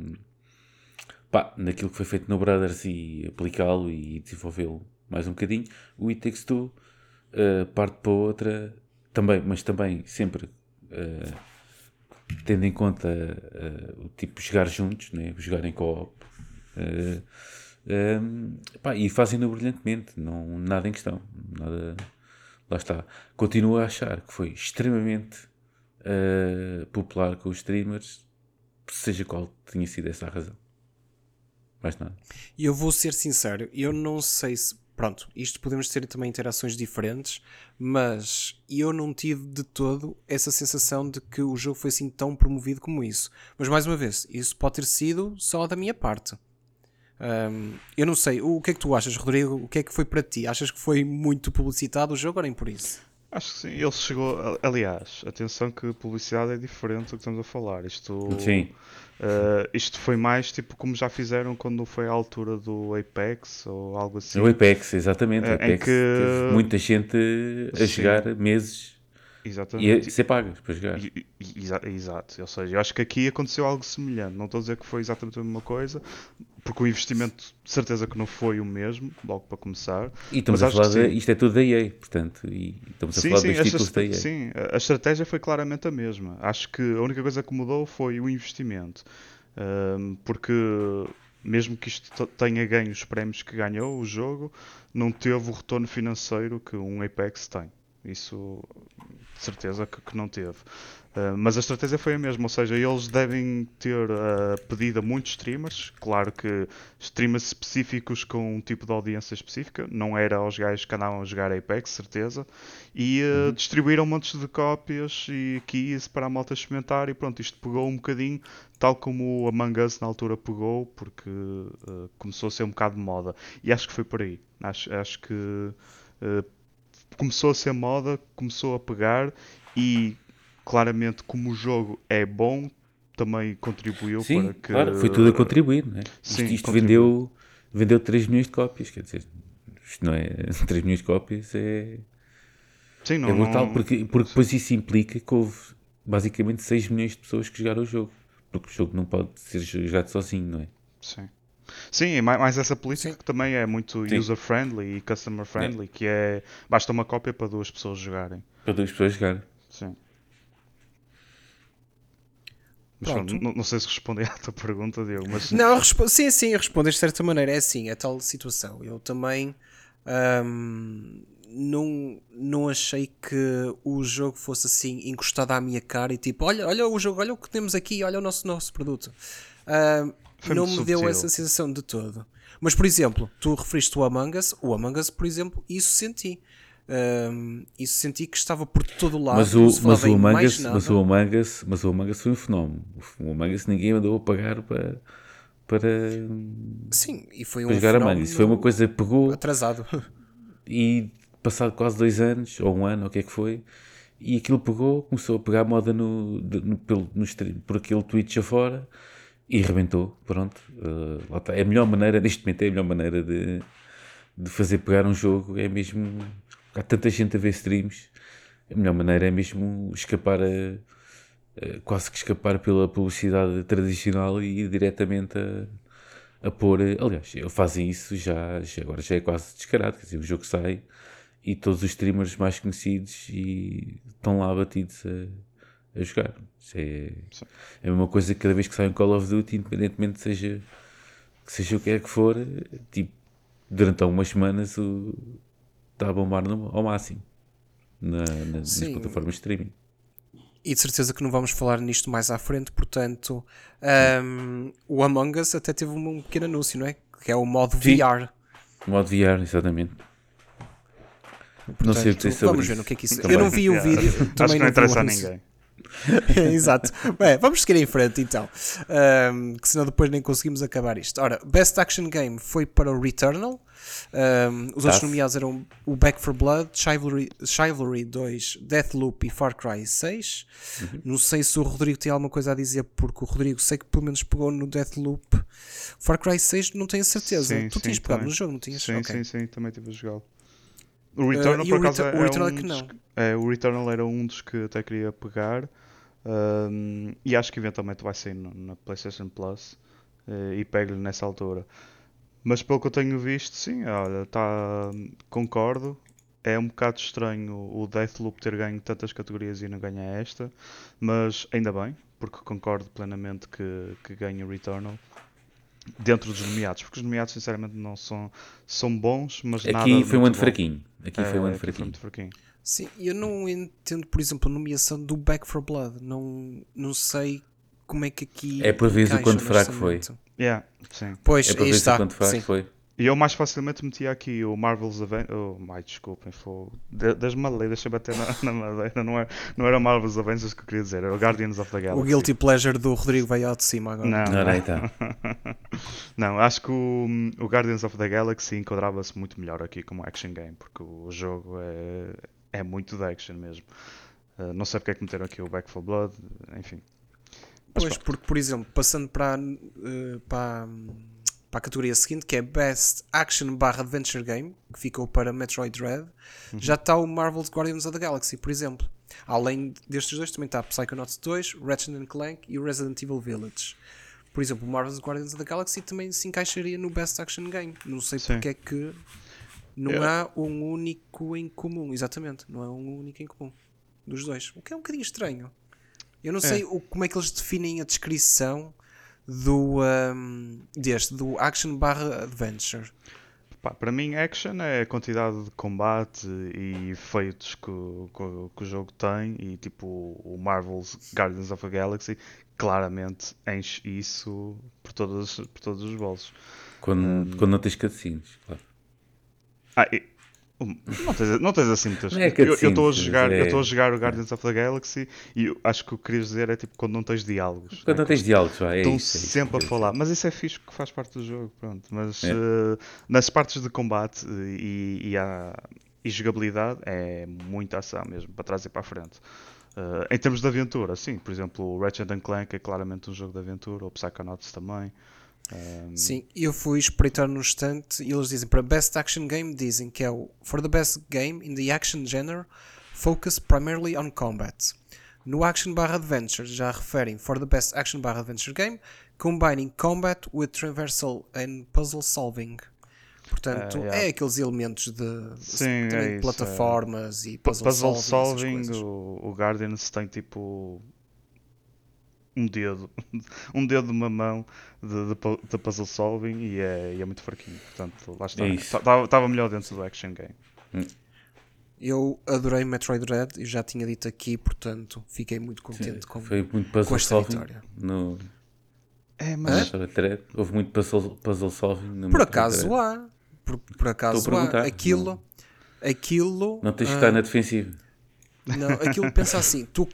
pá, naquilo que foi feito no Brothers e aplicá-lo e desenvolvê-lo mais um bocadinho. O It Takes Two uh, parte para outra, também, mas também sempre uh, tendo em conta uh, o tipo jogar juntos, né? jogar em co-op. Um, pá, e fazem-no brilhantemente, não, nada em questão. Nada, lá está. Continuo a achar que foi extremamente popular com os streamers, seja qual tenha sido essa a razão. Mais nada. E eu vou ser sincero, eu não sei se. Pronto, isto podemos ter também interações diferentes, mas eu não tive de todo essa sensação de que o jogo foi assim tão promovido como isso. Mas mais uma vez, isso pode ter sido só da minha parte. Um, eu não sei, o que é que tu achas, Rodrigo? O que é que foi para ti? Achas que foi muito publicitado o jogo ou nem por isso? Acho que sim, ele chegou. Aliás, atenção que publicidade é diferente do que estamos a falar. Isto, Sim. Eh, isto foi mais tipo como já fizeram quando foi à altura do Apex ou algo assim. O Apex, exatamente. É, em Apex que- teve muita gente a Sim. jogar meses Exatamente. a ser pagas para jogar. E- e- exa- Exato, ou seja, eu acho que aqui aconteceu algo semelhante. Não estou a dizer que foi exatamente a mesma coisa, porque o investimento de certeza que não foi o mesmo, logo para começar. E estamos Mas a falar de, isto é tudo da EA, portanto, e estamos a Sim, falar sim, dos títulos da EA. sim, a estratégia foi claramente a mesma. Acho que a única coisa que mudou foi o investimento. Ahm, porque mesmo que isto tenha ganho os prémios que ganhou o jogo, não teve o retorno financeiro que um Apex tem. Isso de certeza que, que não teve. Ah, mas a estratégia foi a mesma, ou seja, eles devem ter ah, pedido a muitos streamers, claro que streamers específicos com um tipo de audiência específica, não era aos gajos que andavam a jogar Apex, certeza, e ah, distribuíram montes de cópias e keys para a malta experimentar e pronto, isto pegou um bocadinho, tal como o Among Us na altura pegou, porque ah, começou a ser um bocado de moda, e acho que foi por aí, acho, acho que ah, começou a ser moda, começou a pegar e claramente como o jogo é bom também contribuiu Sim, para que claro, foi tudo a contribuir, não é? Sim, isto isto vendeu, vendeu 3 milhões de cópias, quer dizer, isto não é 3 milhões de cópias, é, Sim, não, é brutal, não- porque, porque depois isso implica que houve basicamente 6 milhões de pessoas que jogaram o jogo, porque o jogo não pode ser jogado sozinho, não é? Sim. Sim, e mais, mais essa política Sim. que também é muito user-friendly e customer-friendly, que é basta uma cópia para duas pessoas jogarem. Para duas pessoas jogarem. Sim. Mas não, não sei se respondi à tua pergunta, Diego, mas Não, respo- sim, sim, respondes de certa maneira. É assim, é tal situação. Eu também ahm, não, não achei que o jogo fosse assim encostado à minha cara e tipo, olha, olha o jogo, olha o que temos aqui, olha o nosso, nosso produto. Ahm, Foi não me muito deu subtil. essa sensação de todo. Mas, por exemplo, tu referiste o Among Us, o Among Us, por exemplo, isso senti. Ahm, isso senti que estava por todo lado. Mas o, mas, o Among Us, mas o Among Us, mas o Among Us foi um fenómeno. O Among Us ninguém mandou a pagar para, para, Sim, e foi um jogar Among Us. Isso foi uma coisa que pegou atrasado. e passado quase dois anos, ou um ano, ou o que é que foi, e aquilo pegou, começou a pegar moda no, no, pelo, no por aquele Twitch afora e rebentou. Pronto, Uh. É a melhor maneira, neste momento, é a melhor maneira de, de fazer pegar um jogo. É mesmo. Há tanta gente a ver streams, a melhor maneira é mesmo escapar a. a- quase que escapar pela publicidade tradicional e ir diretamente a, a pôr. Aliás, fazem isso já, já- agora já é quase descarado. Quer dizer, o jogo sai e todos os streamers mais conhecidos e estão lá batidos a, a jogar. Isso é, é a mesma coisa que cada vez que sai um Call of Duty, independentemente seja que seja o que é que for, tipo, durante algumas semanas o, está a bombar no- ao máximo na, na- nas plataformas de streaming. E de certeza que não vamos falar nisto mais à frente, portanto, ahm, o Among Us até teve um pequeno anúncio, não é? Que é o modo Sim. VR. Modo VR, exatamente. não sei o que Portanto, dizer sobre Vamos isso. ver no que é que isso. Também. Eu não vi o vídeo, Acho também que não o interessa a ninguém. Exato. Bem, vamos seguir em frente então. Ahm, que senão depois nem conseguimos acabar isto. Ora, Best Action Game foi para o Returnal. Ahm, os outros Tá. nomeados eram o Back for Blood, Chivalry, Chivalry 2, Deathloop e Far Cry 6. Uhum. Não sei se o Rodrigo tem alguma coisa a dizer, porque o Rodrigo sei que pelo menos pegou no Deathloop. Far Cry 6 não tenho certeza. Sim, tu sim, tinhas pegado também. no jogo, não tinhas? Sim, Ok. sim, sim, também tive a jogá-lo. O Returnal, Uh, por o acaso, é, o um é que não. que- é, o Returnal era um dos que até queria pegar. um, e acho que eventualmente vai sair no- na PlayStation Plus. eh, e pego-lhe nessa altura. Mas pelo que eu tenho visto, sim, olha, tá, concordo. É um bocado estranho o Deathloop ter ganho tantas categorias e não ganhar esta. Mas ainda bem, porque concordo plenamente que, que ganhe o Returnal. Dentro dos nomeados, porque os nomeados sinceramente não são, são bons, mas nada Aqui foi um ano fraquinho. Aqui foi um É, ano foi fraquinho. Sim, eu não entendo, por exemplo, a nomeação do Back for Blood. Não, não sei como é que aqui. É para ver o quanto fraco foi. Yeah, sim. Pois, É se está. o quanto faz sim. foi. E eu mais facilmente metia aqui o Marvel's Avengers. Oh, ai, desculpem, foi. Das-me a lei, deixa eu bater na, na madeira. Não, é, não era o Marvel's Avengers que eu queria dizer, era o Guardians of the O Galaxy. guilty pleasure do Rodrigo veio ao de cima agora. Não, Ora, aí está. não, acho que o, o Guardians of the Galaxy enquadrava-se muito melhor aqui como action game, porque o jogo é, é muito de action mesmo. Uh, não sei porque é que meteram aqui o Back for Blood, enfim. Mas Pois, pronto. porque, por exemplo, passando para, eh, para, para a categoria seguinte, que é Best Action barra Adventure Game, que ficou para Metroid Dread, Uhum. já está o Marvel's Guardians of the Galaxy, por exemplo. Além destes dois, também está Psychonauts 2, Ratchet and Clank e Resident Evil Village. Por exemplo, o Marvel's Guardians of the Galaxy também se encaixaria no Best Action Game. Não sei Sim. porque é que não Eu- há um único em comum. Exatamente, não há um único em comum dos dois. O que é um bocadinho estranho. Eu não sei o- como é que eles definem a descrição do um, deste, do action barra adventure. Pá, para mim, action é a quantidade de combate e efeitos que, o- que o- que o jogo tem. E tipo, o Marvel's Guardians of the Galaxy claramente enche isso por, todas, por todos os bolsos. Quando, quando não tens cutscenes, claro. Ah, e- um, não, tens, não tens assim muitas Não é Eu estou a jogar, é- eu estou a jogar o Guardians of the Galaxy e acho que o que querias dizer é tipo quando não tens diálogos. Quando né? não tens diálogos, é Estão isso. é isso sempre que a eu falar, mas isso é fixe porque faz parte do jogo, pronto. Mas É. eh, nas partes de combate eh, e, e, a, e jogabilidade é muita ação mesmo, para trás e para a frente. Eh, em termos de aventura, sim, por exemplo, o Ratchet Clank é claramente um jogo de aventura, o Psychonauts também. Um, Sim, eu fui espreitar no instante e eles dizem para Best Action Game dizem que é o For the Best Game in the Action Genre Focus primarily on combat. No Action barra Adventure já referem For the Best Action barra Adventure Game combining combat with traversal and puzzle solving. Portanto, Ah, yeah. é aqueles elementos de, Sim, é isso, plataformas e Pu- puzzle, Puzzle solving, solving, o, o Guardians tem tipo um dedo, um dedo de uma mão de, de de puzzle solving e é, e é muito fraquinho. Portanto, lá está. É isso. Estava melhor dentro do action game. Eu adorei Metroid Dread e já tinha dito aqui, portanto, fiquei muito contente com, Foi muito com puzzle esta solving vitória. no É, mas Metroid. Houve muito puzzle, puzzle solving no Por acaso há. Por, por acaso Estou a há. perguntar, Aquilo. Aquilo. Não tens que estar na defensiva. Não, aquilo pensa assim. Tu.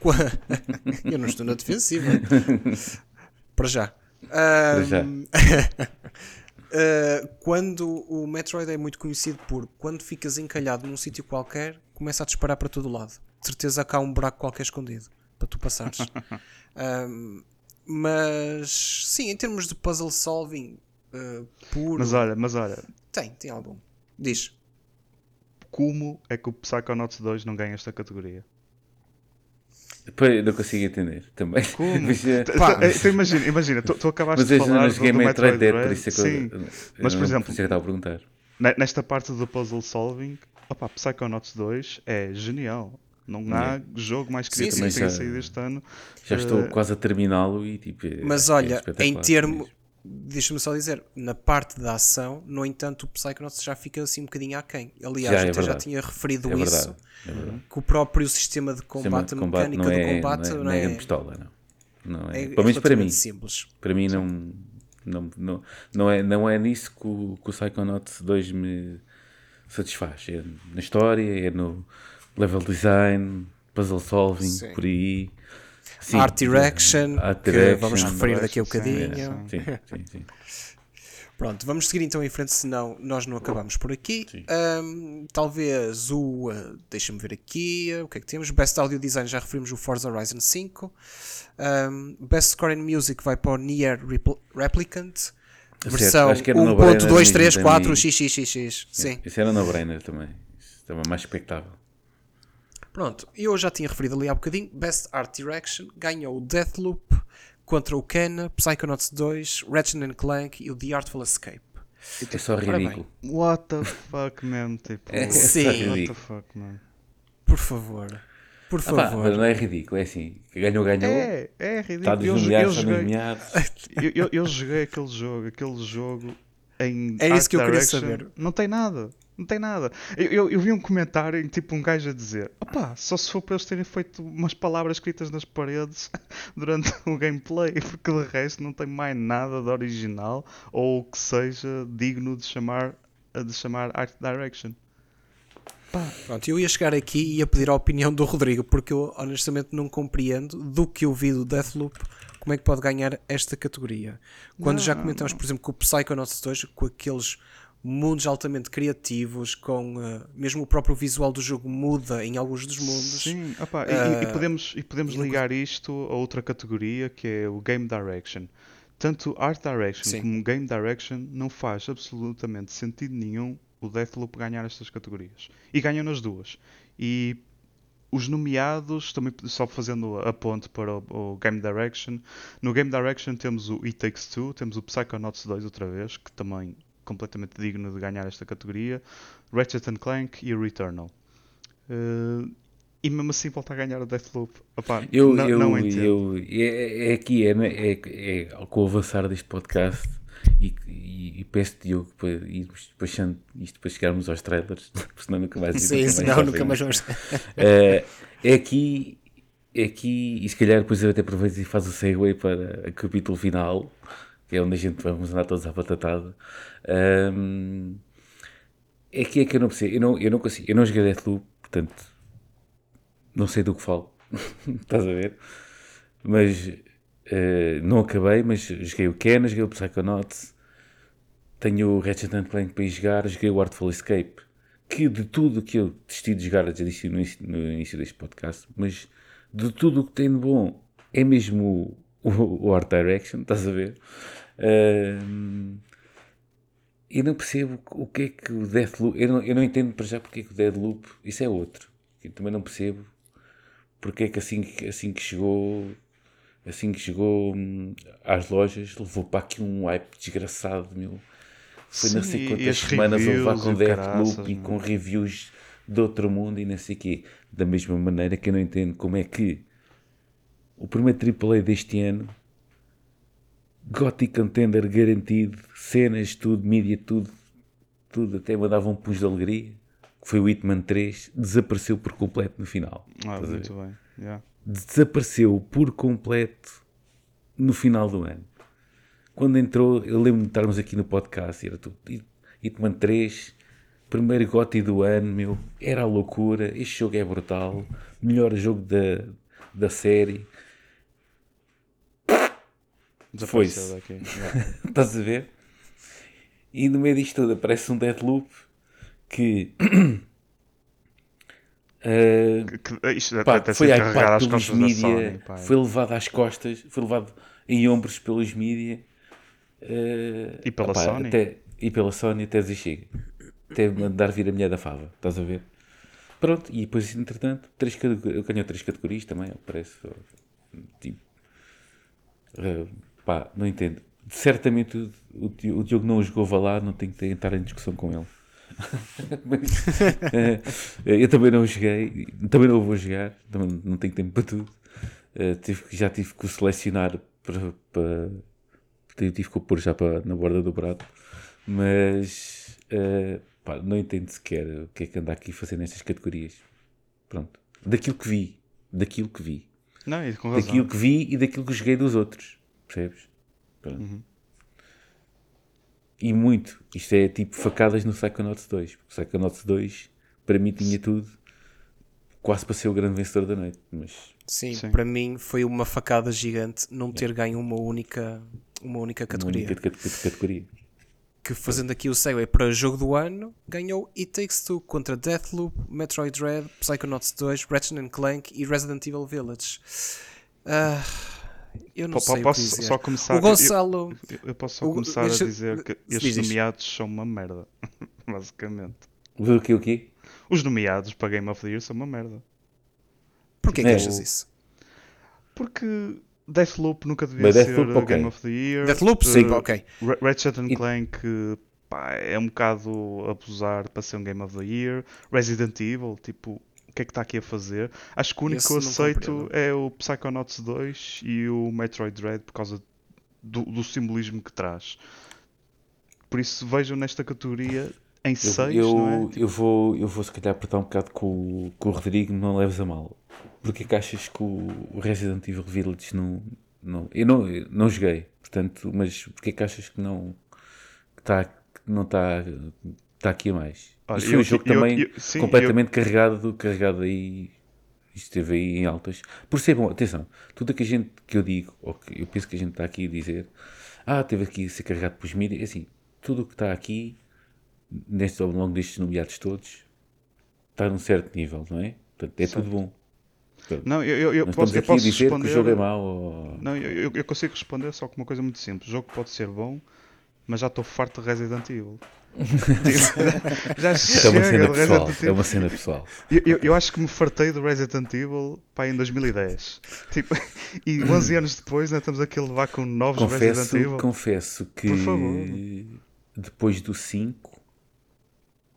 Eu não estou na defensiva. Para já. Para já. Ah, quando o Metroid é muito conhecido por quando ficas encalhado num sítio qualquer, começa a disparar para todo lado. De certeza que há um buraco qualquer escondido para tu passares. Ahm, mas sim, em termos de puzzle solving ah, puro, Mas olha, mas olha, tem, tem algum. Diz. Como é que o Psychonauts 2 não ganha esta categoria? Depois não consigo entender também. Como? Mas, eh, T- Pá. t- Então imagina, imagina, tu, tu acabaste mas de falar do, do Metroid Metroid Dread, por isso é que sim. eu, eu Mas, por não- exemplo, por isso é que eu estava a perguntar. Ne- Nesta parte do puzzle solving, opa, Psychonauts 2 é genial. Não há jogo mais querido sim, que tenha saído este ano. Já estou Eh, quase a terminá-lo e tipo. é- Mas é olha, espetacular em termo. Deixa-me só dizer, na parte da ação, no entanto, o Psychonauts já fica assim um bocadinho aquém. Aliás, Já, é até já tinha referido É isso, verdade. É que o próprio sistema de Sistema combate, de a combate mecânica não é, do combate não é, não não é é, grande pistola, não. Não é, é, Pelo menos para mim. simples. Para mim não, não, não, não, é, não é nisso que o, que o Psychonauts 2 me satisfaz. É na história, é no level design, puzzle solving, Sim. por aí. Sim, Art Direction, Art que Direction. vamos referir daqui a um Sim, bocadinho. Sim, sim, sim. Pronto, vamos seguir então em frente, senão nós não acabamos por aqui. Ahm, talvez o. ah, Deixa-me ver aqui. ah, o que é que temos? Best Audio Design, já referimos o Forza Horizon 5. Ahm, Best Score in Music vai para o Nier Repl- Replicant. Versão acho que era no-brainer 1.2, 3, mesmo 4, também. xxxx. Sim. Isso era no-brainer também. Estava mais expectável. Pronto, eu já tinha referido ali há bocadinho. Best Art Direction ganhou o Deathloop contra o Ken, Psychonauts 2, Ratchet Clank e o The Artful Escape. É só bem. ridículo. What the fuck, man? Tipo, É, Sim. só what the ridículo. fuck, man? Por favor. Por Ah, pá, favor. mas não é ridículo, é assim. Ganhou, ganhou. É, é ridículo. Está dos Eu, eu, joguei, eu, eu- eu joguei aquele jogo, aquele jogo em Era isso que eu queria Direction. saber. Não tem nada. Não tem nada. Eu, eu, eu vi um comentário em tipo um gajo a dizer: opá, só se for para eles terem feito umas palavras escritas nas paredes durante o gameplay, porque de resto não tem mais nada de original ou que seja digno de chamar, de chamar Art Direction. Pronto, eu ia chegar aqui e ia pedir a opinião do Rodrigo, porque eu honestamente não compreendo do que eu vi do Deathloop como é que pode ganhar esta categoria. Quando Não, já comentamos, por exemplo, com o Psychonauts 2, com aqueles mundos altamente criativos, com eh, mesmo o próprio visual do jogo muda em alguns dos mundos. Sim, opá, e- e, e Ah, podemos, e podemos e não ligar isto a outra categoria que é o Game Direction. Tanto Art Direction Sim. como Game Direction não faz absolutamente sentido nenhum o Deathloop ganhar estas categorias. E ganham nas duas. E os nomeados, também só fazendo a ponte para o, o Game Direction, no Game Direction temos o It Takes Two, temos o Psychonauts 2 outra vez, que também completamente digno de ganhar esta categoria, Ratchet Clank e o Returnal. Eh, e mesmo assim volta a ganhar o Deathloop. Opá, Eu, não, eu, não entendo. eu, é, é aqui, é, é, é, com o avançar deste podcast e, e, e peço Diogo para irmos despachando isto para chegarmos aos trailers, porque senão nunca mais Sim, senão nunca mais vamos. Eh, é aqui, é aqui, e se calhar depois eu até aproveito e faz o segue para o capítulo final, que é onde a gente vamos andar todos à batatada. Ahm, é aqui é que eu não percebo, eu não, eu não consigo, eu não joguei Deathloop, portanto, não sei do que falo, estás a ver? Mas eh, não acabei, mas joguei o Ken, joguei o Psychonauts, tenho o Ratchet and Clank para ir jogar, joguei o Artful Escape, que de tudo que eu desisti de jogar, já disse no início, no início deste podcast, mas de tudo o que tem de bom é mesmo o, o, o Art Direction, estás a ver? Ahm, eu não percebo o que é que o Deathloop. Eu não, eu não entendo para já porque é que o Deathloop. Isso é outro. Eu também não percebo porque é que assim, assim que chegou. Assim que chegou hum, às lojas, levou para aqui um hype desgraçado, meu. Foi não Sim, sei e quantas as semanas a levar com Deathloop e com reviews de outro mundo e não sei quê. Da mesma maneira que eu não entendo como é que o primeiro AAA deste ano Gothic Contender garantido, cenas, tudo, mídia, tudo, tudo, até mandava um punho de alegria, que foi o Hitman 3, desapareceu por completo no final. Ah, muito bem. yeah. Desapareceu por completo no final do ano. Quando entrou, eu lembro-me de estarmos aqui no podcast e era tudo. Hitman 3, primeiro GOTY do ano, meu, era a loucura. Este jogo é brutal, melhor jogo da, da série. Foi-se. yeah. Estás a ver? E no meio disto tudo aparece um Deathloop que. Eh, Que- que- Isto pá, até foi hypado pelos costas da mídia, Sony. pá. foi levado às costas, foi levado em ombros pelos mídia eh, E pela opá, Sony? até- e pela Sony até dizer chega. Até mandar vir a mulher da fava, estás a ver? Pronto, e depois, entretanto, três, eu ganhou três categorias também, parece. Tipo, eh, pá, não entendo. Certamente o, o, o Diogo não o jogou vá lá, não tenho que entrar em discussão com ele. Mas, eh, eu também não joguei, também não vou jogar, também não tenho tempo para tudo. Eh, tive, já tive que o selecionar para, para tive que o pôr já para, na borda do prato, mas eh, pá, não entendo sequer o que é que anda aqui a fazer nestas categorias. Pronto, daquilo que vi, daquilo que vi, Não, e daquilo que vi e daquilo que joguei dos outros, percebes? Pronto. E muito, isto é tipo facadas no Psychonauts 2, porque o Psychonauts 2 para mim tinha tudo, quase para ser o grande vencedor da noite, mas Sim, Sim. para mim foi uma facada gigante não ter ganho uma única, uma única uma categoria. única cate- cate- categoria. Que fazendo aqui o segue para jogo do ano, ganhou It Takes Two contra Deathloop, Metroid Dread, Psychonauts 2, Ratchet Clank e Resident Evil Village. Ah, eu não sei o que posso dizer. só começar- o Gonçalo, Eu, eu posso só O- começar deixa- a dizer que estes diz. nomeados são uma merda, basicamente. O que o quê? Os nomeados para Game of the Year são uma merda. Porquê que É, achas isso? Porque Deathloop nunca devia Mas ser Deathloop, ok. Game of the Year. Deathloop, sim, Uh, ok. Ra- Ratchet and E- Clank pá, é um bocado abusar para ser um Game of the Year. Resident Evil, tipo, o que é que está aqui a fazer? Acho que o único Esse que eu aceito compreendo. é o Psychonauts 2 e o Metroid Dread por causa do, do simbolismo que traz. Por isso vejam nesta categoria em Eu, 6, eu, não é? Eu vou, eu vou se calhar apertar um bocado com, o- com o Rodrigo, não leves a mal. Porquê que achas que o Resident Evil Village não. não eu não, eu não joguei, portanto, mas porquê que achas que não. que, tá, que não está tá aqui a mais? Olha, Isto foi um jogo eu- também eu- sim, completamente carregado, carregado aí. Esteve aí em altas. Por ser bom, atenção, tudo o que a gente que eu digo, ou que eu penso que a gente está aqui a dizer, ah, teve aqui a ser carregado pelos mídias, é assim, tudo o que está aqui, neste, ao longo destes nomeados todos, está num certo nível, não é? Portanto, é tudo bom. Portanto, Não, eu, eu, posso, eu posso dizer responder. que o jogo é mau. Ou... Não, eu, eu- eu consigo responder só com uma coisa muito simples. O jogo pode ser bom, mas já estou farto de Resident Evil. Já Isto é uma chega cena pessoal. Resident É Evil. uma cena pessoal. Eu, eu- eu acho que me fartei do Resident Evil pá, em 2010. Tipo, e 11 anos depois ainda estamos aqui a levar com novos Confesso, Resident Evil. confesso que Por favor. depois do 5,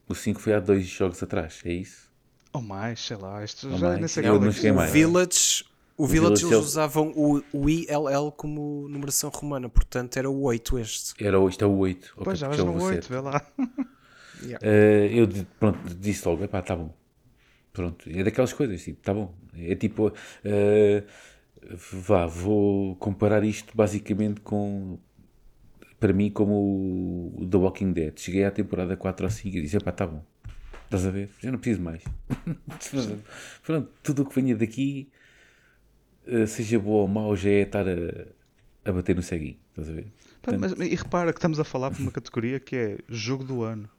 o 5 foi há dois jogos atrás, é isso? Ou mais, sei lá. Isto Ou já mais. nem sei Eu é não que cheguei é. mais. Village, o Village Village eles usavam o, o ILL como numeração romana, portanto era o 8 este. Era, o- isto é o 8. ok, Pois já vais no houve o 8, 7. vê lá. Eh, eu di- pronto, disse logo, epá, tá bom. Pronto, é daquelas coisas, tipo, tá bom. É tipo, eh, vá, vou comparar isto basicamente com, para mim, como o, The Walking Dead. Cheguei à temporada 4 ou 5 e disse, epá, tá bom. Estás a ver? Já não preciso mais. Pronto, tudo o que venha daqui, seja bom ou mau, já é estar a, a bater no ceguinho. Estás a ver? Pá, mas, e repara que estamos a falar por uma categoria que é jogo do ano.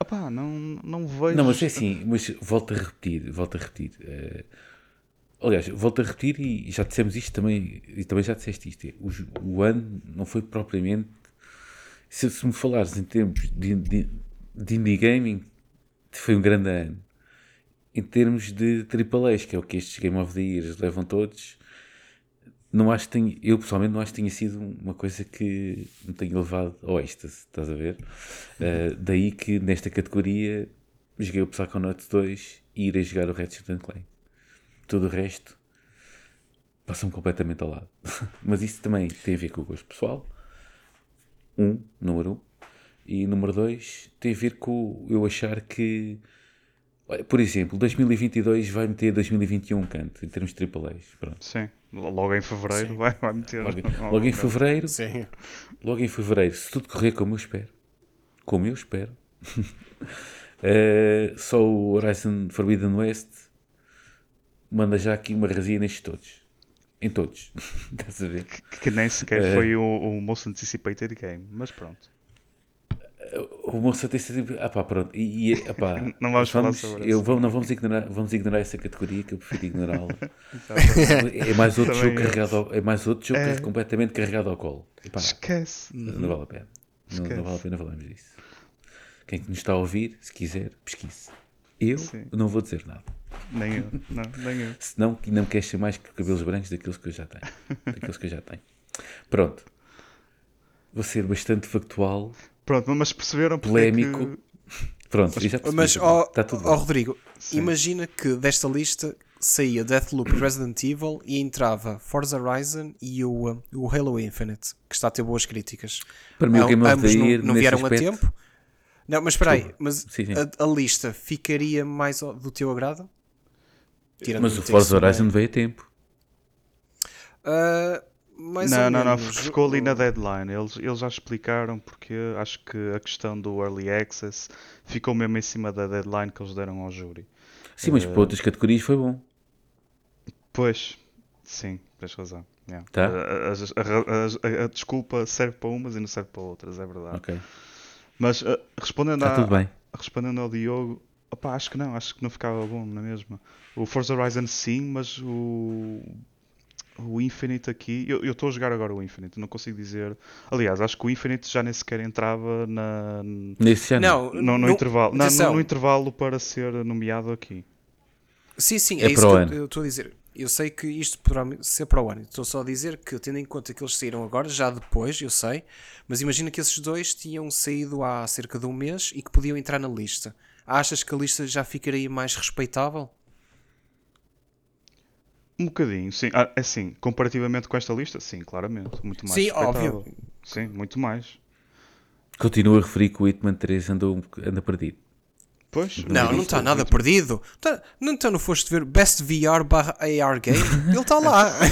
Opá, não, não vejo. Não, mas é assim, mas volto a repetir, volto a repetir. eh, aliás, volto a repetir e já dissemos isto também, e também já disseste isto. é, O, o ano não foi propriamente. Se, se me falares em termos de, de, de indie gaming, foi um grande ano. Em termos de AAAs, que é o que estes Game of the Years levam todos, não acho que tenha, eu pessoalmente não acho que tenha sido uma coisa que me tenha levado ao êxtase, estás a ver? Uh, daí que nesta categoria joguei o Psychonauts 2 e irei jogar o Ratchet Clank. Tudo o resto passa-me completamente ao lado. Mas isso também tem a ver com o gosto pessoal. Um, número um. E número dois, tem a ver com eu achar que, por exemplo, 2022 vai meter 2021 um canto, em termos de AAAs. Pronto. Sim, logo em fevereiro vai, vai meter. Logo, logo em fevereiro, Sim. logo em fevereiro, se tudo correr como eu espero, como eu espero, eh, só o Horizon Forbidden West manda já aqui uma razia nestes todos. Em todos. Estás a ver? Que, que nem sequer É. foi o, o most anticipated game, mas pronto. O moço tem sempre. Ah pá, pronto. E, e, ah pá, Não vamos falar sobre eu, isso. vamos, Não vamos ignorar, vamos ignorar essa categoria que eu prefiro ignorá-la. é mais outro Também jogo eu. carregado ao, É mais outro jogo É. completamente carregado ao colo. E pá, Esquece. não vale a pena. Não, não vale a pena falarmos disso. Quem nos está a ouvir, se quiser, pesquise. Eu Sim. não vou dizer nada. Nem eu. Não, nem eu. Senão ainda me queixem mais que cabelos brancos daqueles que eu já tenho. Daqueles que eu já tenho. Pronto. Vou ser bastante factual, Pronto, mas perceberam porque é polémico. Pronto, eu já percebi. Mas, ó está tudo ó, bem. Rodrigo, imagina que desta lista saía Deathloop e Resident Evil e entrava Forza Horizon e o, uh, o Halo Infinite, que está a ter boas críticas. Para mim, o Am- Game of the ambos não- Year, não, nesse vieram aspecto- a tempo. Não, mas espera aí, mas Sim, sim. A, a lista ficaria mais do teu agrado? Tirando Mas o Forza não? Horizon veio a tempo. Ah, mais não, ou não, não, menos. ficou ali na deadline. Eles, eles já explicaram porque acho que a questão do early access ficou mesmo em cima da deadline que eles deram ao júri. Sim, mas para outras categorias foi bom. Pois, sim, tens razão. yeah. Tá. A, a- a- a- a desculpa serve para umas e não serve para outras, é verdade. Ok. Mas uh, respondendo, tudo bem. respondendo ao Diogo, opá, acho que não, acho que não ficava bom na mesma. O Forza Horizon sim, mas o o Infinite aqui. Eu estou a jogar agora o Infinite, não consigo dizer. Aliás, acho que o Infinite já nem sequer entrava na, Nesse ano. Não, no, no não- intervalo, na- no- no intervalo para ser nomeado aqui. Sim, sim, É é, isso que eu estou a dizer. Eu sei que isto poderá ser para o ano. Estou só a dizer que, tendo em conta que eles saíram agora, já depois, eu sei, mas imagina que esses dois tinham saído há cerca de um mês e que podiam entrar na lista. Achas que a lista já ficaria mais respeitável? Um bocadinho, sim. Ah, é assim, comparativamente com esta lista, sim, claramente. Muito mais Sim, óbvio. Sim, muito mais. Continuo a referir que o Hitman 3 andou, um anda perdido. Pois. Não, não está nada perdido. Tá, não, então não foste ver Best VR barra AR Game? Ele está lá.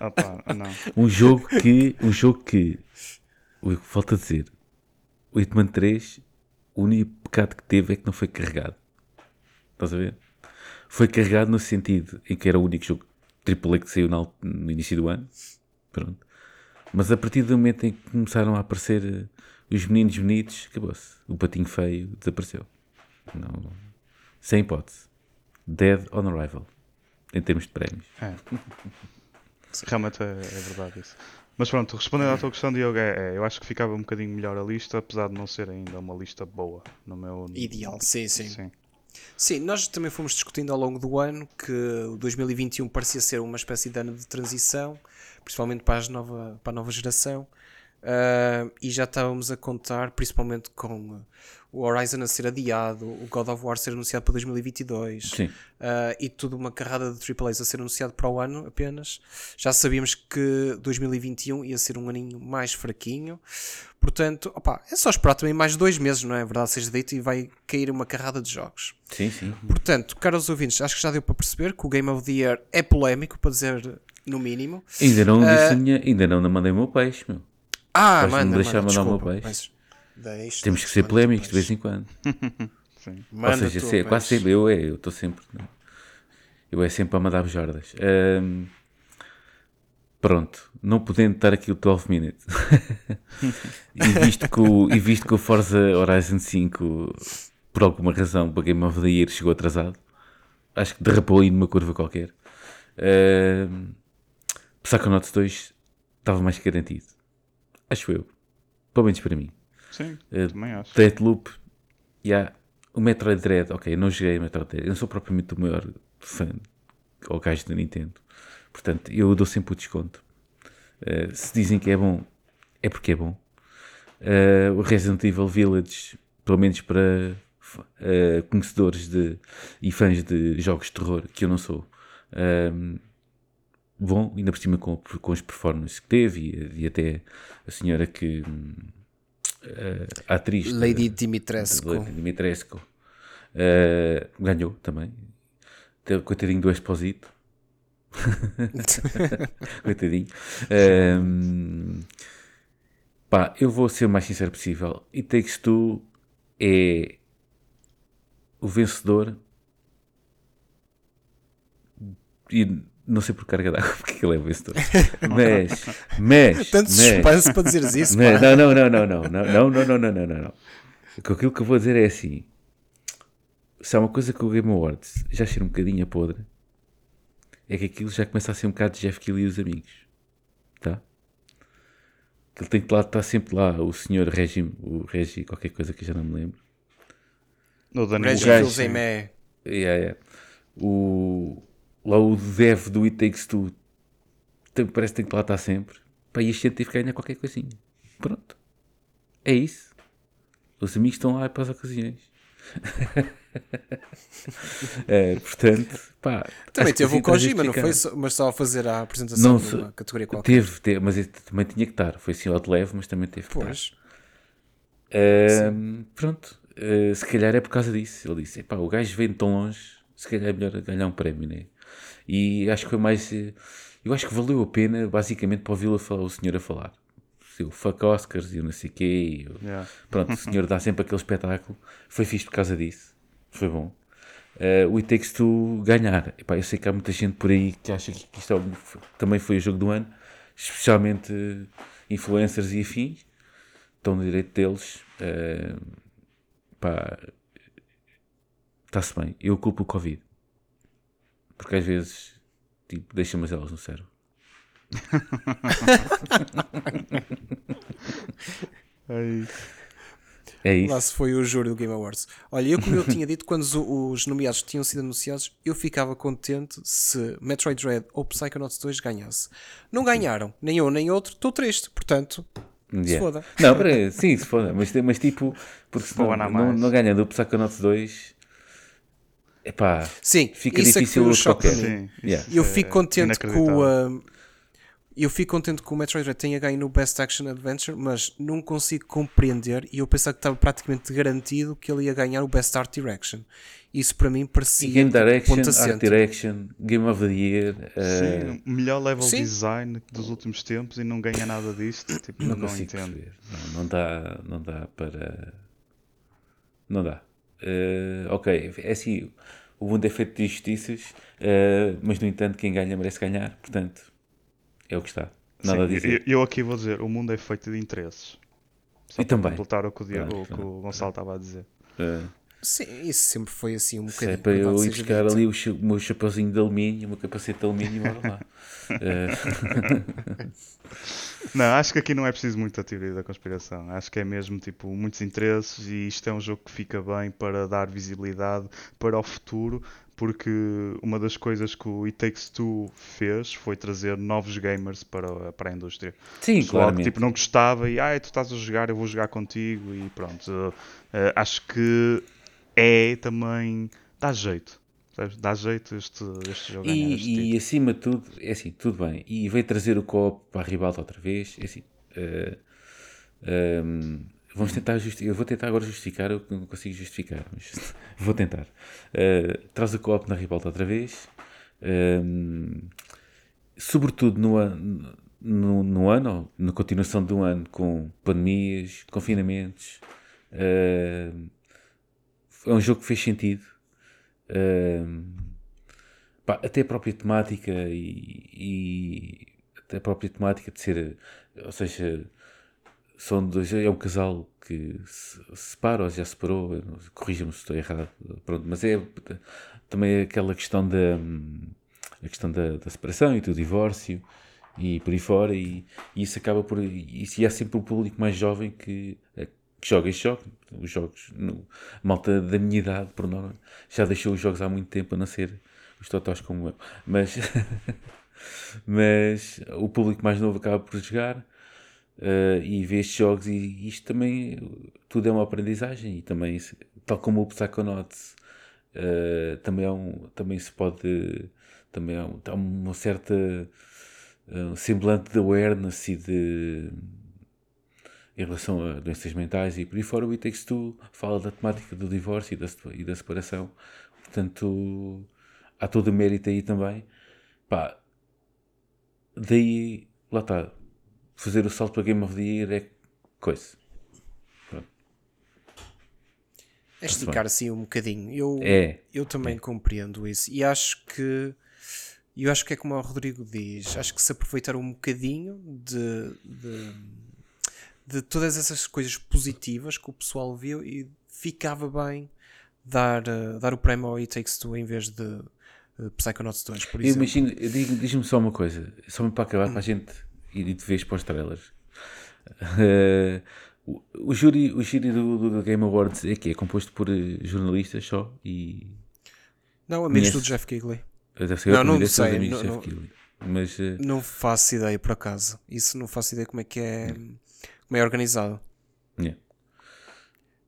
Ah, não. Um jogo que. Um jogo que. o que Falta dizer. O Hitman 3, o único pecado que teve é que não foi carregado. Estás a ver? Foi carregado no sentido em que era o único jogo AAA que saiu no início do ano. Pronto. Mas a partir do momento em que começaram a aparecer eh, os meninos bonitos, acabou-se. O patinho feio desapareceu. Não, sem hipótese. Dead on arrival. Em termos de prémios. É. Realmente é, é verdade isso. Mas pronto, respondendo à tua questão, Diogo, é, é, eu acho que ficava um bocadinho melhor a lista, apesar de não ser ainda uma lista boa. No meu... Ideal, sim, sim. Sim. Sim, nós também fomos discutindo ao longo do ano que o 2021 parecia ser uma espécie de ano de transição, principalmente para, nova, para a nova geração, Ah, e já estávamos a contar, principalmente com uh, o Horizon a ser adiado, o God of War ser anunciado para 2022 Sim. ah, e tudo uma carrada de AAAs a ser anunciado para o ano apenas. Já sabíamos que 2021 ia ser um aninho mais fraquinho, portanto, opá, é só esperar também mais dois meses, não é verdade? Seja dito e vai cair uma carrada de jogos. Sim, sim. Portanto, caros ouvintes, acho que já deu para perceber que o Game of the Year é polémico, para dizer no mínimo. Ainda não Ah, disse a minha, ainda não mandei o meu peixe, meu. Ah, Vais-me manda, deixar manda, mandar o meu desculpa, peixe? deixa- Temos que ser polémicos de vez em quando. Ou seja, se- quase peixe. sempre, eu é, eu estou sempre. Eu é sempre a mandar bujordas. Ahm, pronto, não podendo estar aqui o 12 Minutes. e, visto que o, e visto que o Forza Horizon 5, por alguma razão, para Game of the Year chegou atrasado, acho que derrapou aí numa curva qualquer. Um, Psychonauts 2 estava mais que garantido. Acho eu. Pelo menos para mim. Sim, Eh, também acho. Deathloop, yeah. o Metroid Dread, ok, eu não joguei o Metroid Dread, eu não sou propriamente o maior fã ou gajo da Nintendo, portanto eu dou sempre o desconto. Eh, se dizem que é bom, é porque é bom. Eh, o Resident Evil Village, pelo menos para eh, conhecedores de, e fãs de jogos de terror, que eu não sou, ehm, bom, ainda por cima com, com as performances que teve e, e até a senhora que. eh, a atriz da- Lady Dimitrescu. Lady Dimitrescu eh, ganhou também. Teve- Coitadinho do Exposito. Coitadinho. Ehm, pá, eu vou ser o mais sincero possível. E Takes Two é o vencedor. E não sei por carga d'água porque ele é o vencedor. Mas, mas, Tanto mas, suspense para dizeres isso, não, pá. não, não, não, não, não, não, não, não, não, não, não, não. Com Aquilo que eu vou dizer é assim: se há uma coisa que o Game Awards já cheira um bocadinho a podre, é que aquilo já começa a ser um bocado de Jeff Keighley e os amigos, tá? Que ele tem que lá estar sempre lá o senhor Regi, o Regi, qualquer coisa que eu já não me lembro. No Daniel Reggie gajo, Fils-Aimé. Yeah, yeah. O, lá o dev do It Takes Two parece que tem que lá estar sempre. Pá, e este gente teve que ganhar qualquer coisinha. Pronto. É isso. Os amigos estão lá para as ocasiões. É, portanto, pá. Também teve assim o Kojima, não foi? Só- Mas só a fazer a apresentação Não de uma categoria qualquer. Teve, teve, mas também tinha que estar. Foi assim ao de leve, mas também teve que estar. Pois. Ahm, pronto, Ah, se calhar é por causa disso. Ele disse: "Epá, o gajo vem tão longe, se calhar é melhor ganhar um prémio, né? E acho que foi mais. eh, Eu acho que valeu a pena, basicamente, para ouvi-lo o senhor a falar. O fuck Oscars e o não sei o quê. e o- Yeah. Pronto, o senhor dá sempre aquele espetáculo. Foi fixe por causa disso. Foi bom. Ah, o It Takes Two ganhar. Epá, eu sei que há muita gente por aí que acha que isto é também foi o jogo do ano, especialmente eh, influencers e afins. Estão no direito deles. Pá, está-se bem. Eu culpo o Covid. Porque às vezes tipo, deixa umas elas no cérebro. Ai, É isso. Lá se foi o júri do Game Awards. Olha, eu como eu tinha dito, quando os, os nomeados tinham sido anunciados, eu ficava contente se Metroid Dread ou Psychonauts 2 ganhasse. Não ganharam, nem um nem outro, estou triste, portanto, se Yeah. foda. Não, pera, sim, se foda, mas, mas tipo, porque se não, não, não ganha do Psychonauts 2, epá, Sim, Fica isso é que difícil foi o choque para mim. Yeah. Eu é fico contente que ah, eu fico contente que o Metroid Dread tenha ganho no Best Action Adventure, mas não consigo compreender e eu pensava que estava praticamente garantido que ele ia ganhar o Best Art Direction. Isso para mim parecia Game tipo, Direction, ponto Art. Direction, Game of the Year, Sim, o melhor level Sim. design dos últimos tempos e não ganha nada disto. Tipo, não, não, entendo. perceber. Não, não dá, não dá para. Não dá. Eh, ok, é assim, o mundo é feito de injustiças, eh, mas no entanto, quem ganha merece ganhar, portanto, é o que está. Nada a Sim, dizer. eu, eu aqui vou dizer, o mundo é feito de interesses. Só E para também. completar o que o, Diego- Claro, o que o Gonçalo estava a dizer. Eh, Sim, isso sempre foi assim um se é bocadinho. para eu verdade ir buscar ali o, meu chapeuzinho de alumínio, o meu capacete de alumínio, bora lá. Eh, Não, acho que aqui não é preciso muita teoria da conspiração. Acho que é mesmo tipo muitos interesses e isto é um jogo que fica bem para dar visibilidade para o futuro, porque uma das coisas que o It Takes Two fez foi trazer novos gamers para, para a indústria. sim, Pessoal que tipo, não gostava e ah, tu estás a jogar, eu vou jogar contigo e pronto. Eh, acho que é também. dá jeito. Dá jeito este, este jogo ganhar este E, e acima de tudo, é assim, tudo bem. E veio trazer o copo para a ribalta outra vez. É assim, eh, ehm, vamos tentar justificar. Eu vou tentar agora justificar, eu não consigo justificar, mas vou tentar. Eh, traz o copo na ribalta outra vez. Ehm, sobretudo no, an- no, no ano, na continuação do ano, com pandemias, confinamentos. eh, é um jogo que fez sentido. Pá, até a própria temática e, e até a própria temática de ser, ou seja, são dois, é um casal que se se separa ou já se separou, corrija-me se estou errado, pronto, mas é também aquela questão da, a questão da, da separação e do divórcio e por aí fora, e, e isso acaba por, isso e há sempre um público mais jovem que, que joga este jogo, os jogos, no, a malta da minha idade, por norma, já deixou os jogos há muito tempo a não ser os totós como eu, mas, mas o público mais novo acaba por jogar eh, e vê estes jogos e isto também, tudo é uma aprendizagem e também, tal como o Psychonauts, eh, também, é um, também se pode, também há um- há uma certa eh, semblante de awareness e de em relação a doenças mentais e por aí fora o It Takes Two fala da temática do divórcio e da, e da separação. Portanto há todo o mérito aí também. Pá daí lá está. Fazer o salto para Game of the Year é coisa. É esticar assim um bocadinho. Eu, É, eu também compreendo isso. E acho que eu acho que é como o Rodrigo diz, acho que se aproveitar um bocadinho de, de, de todas essas coisas positivas que o pessoal viu e ficava bem dar, eh, dar o prémio ao It Takes Two em vez de eh, Psychonauts 2, por eu exemplo. imagino diz-me só uma coisa só para acabar para a gente ir de vez para os trailers Eh, o, o júri, o júri do, do Game Awards é que é composto por jornalistas só e Não, amigos do? Jeff Kigley. Não, não sei, amigos não- não- Jeff Keighley. mas eh, Não faço ideia, por acaso. Isso não faço ideia como é que é, como é organizado. yeah.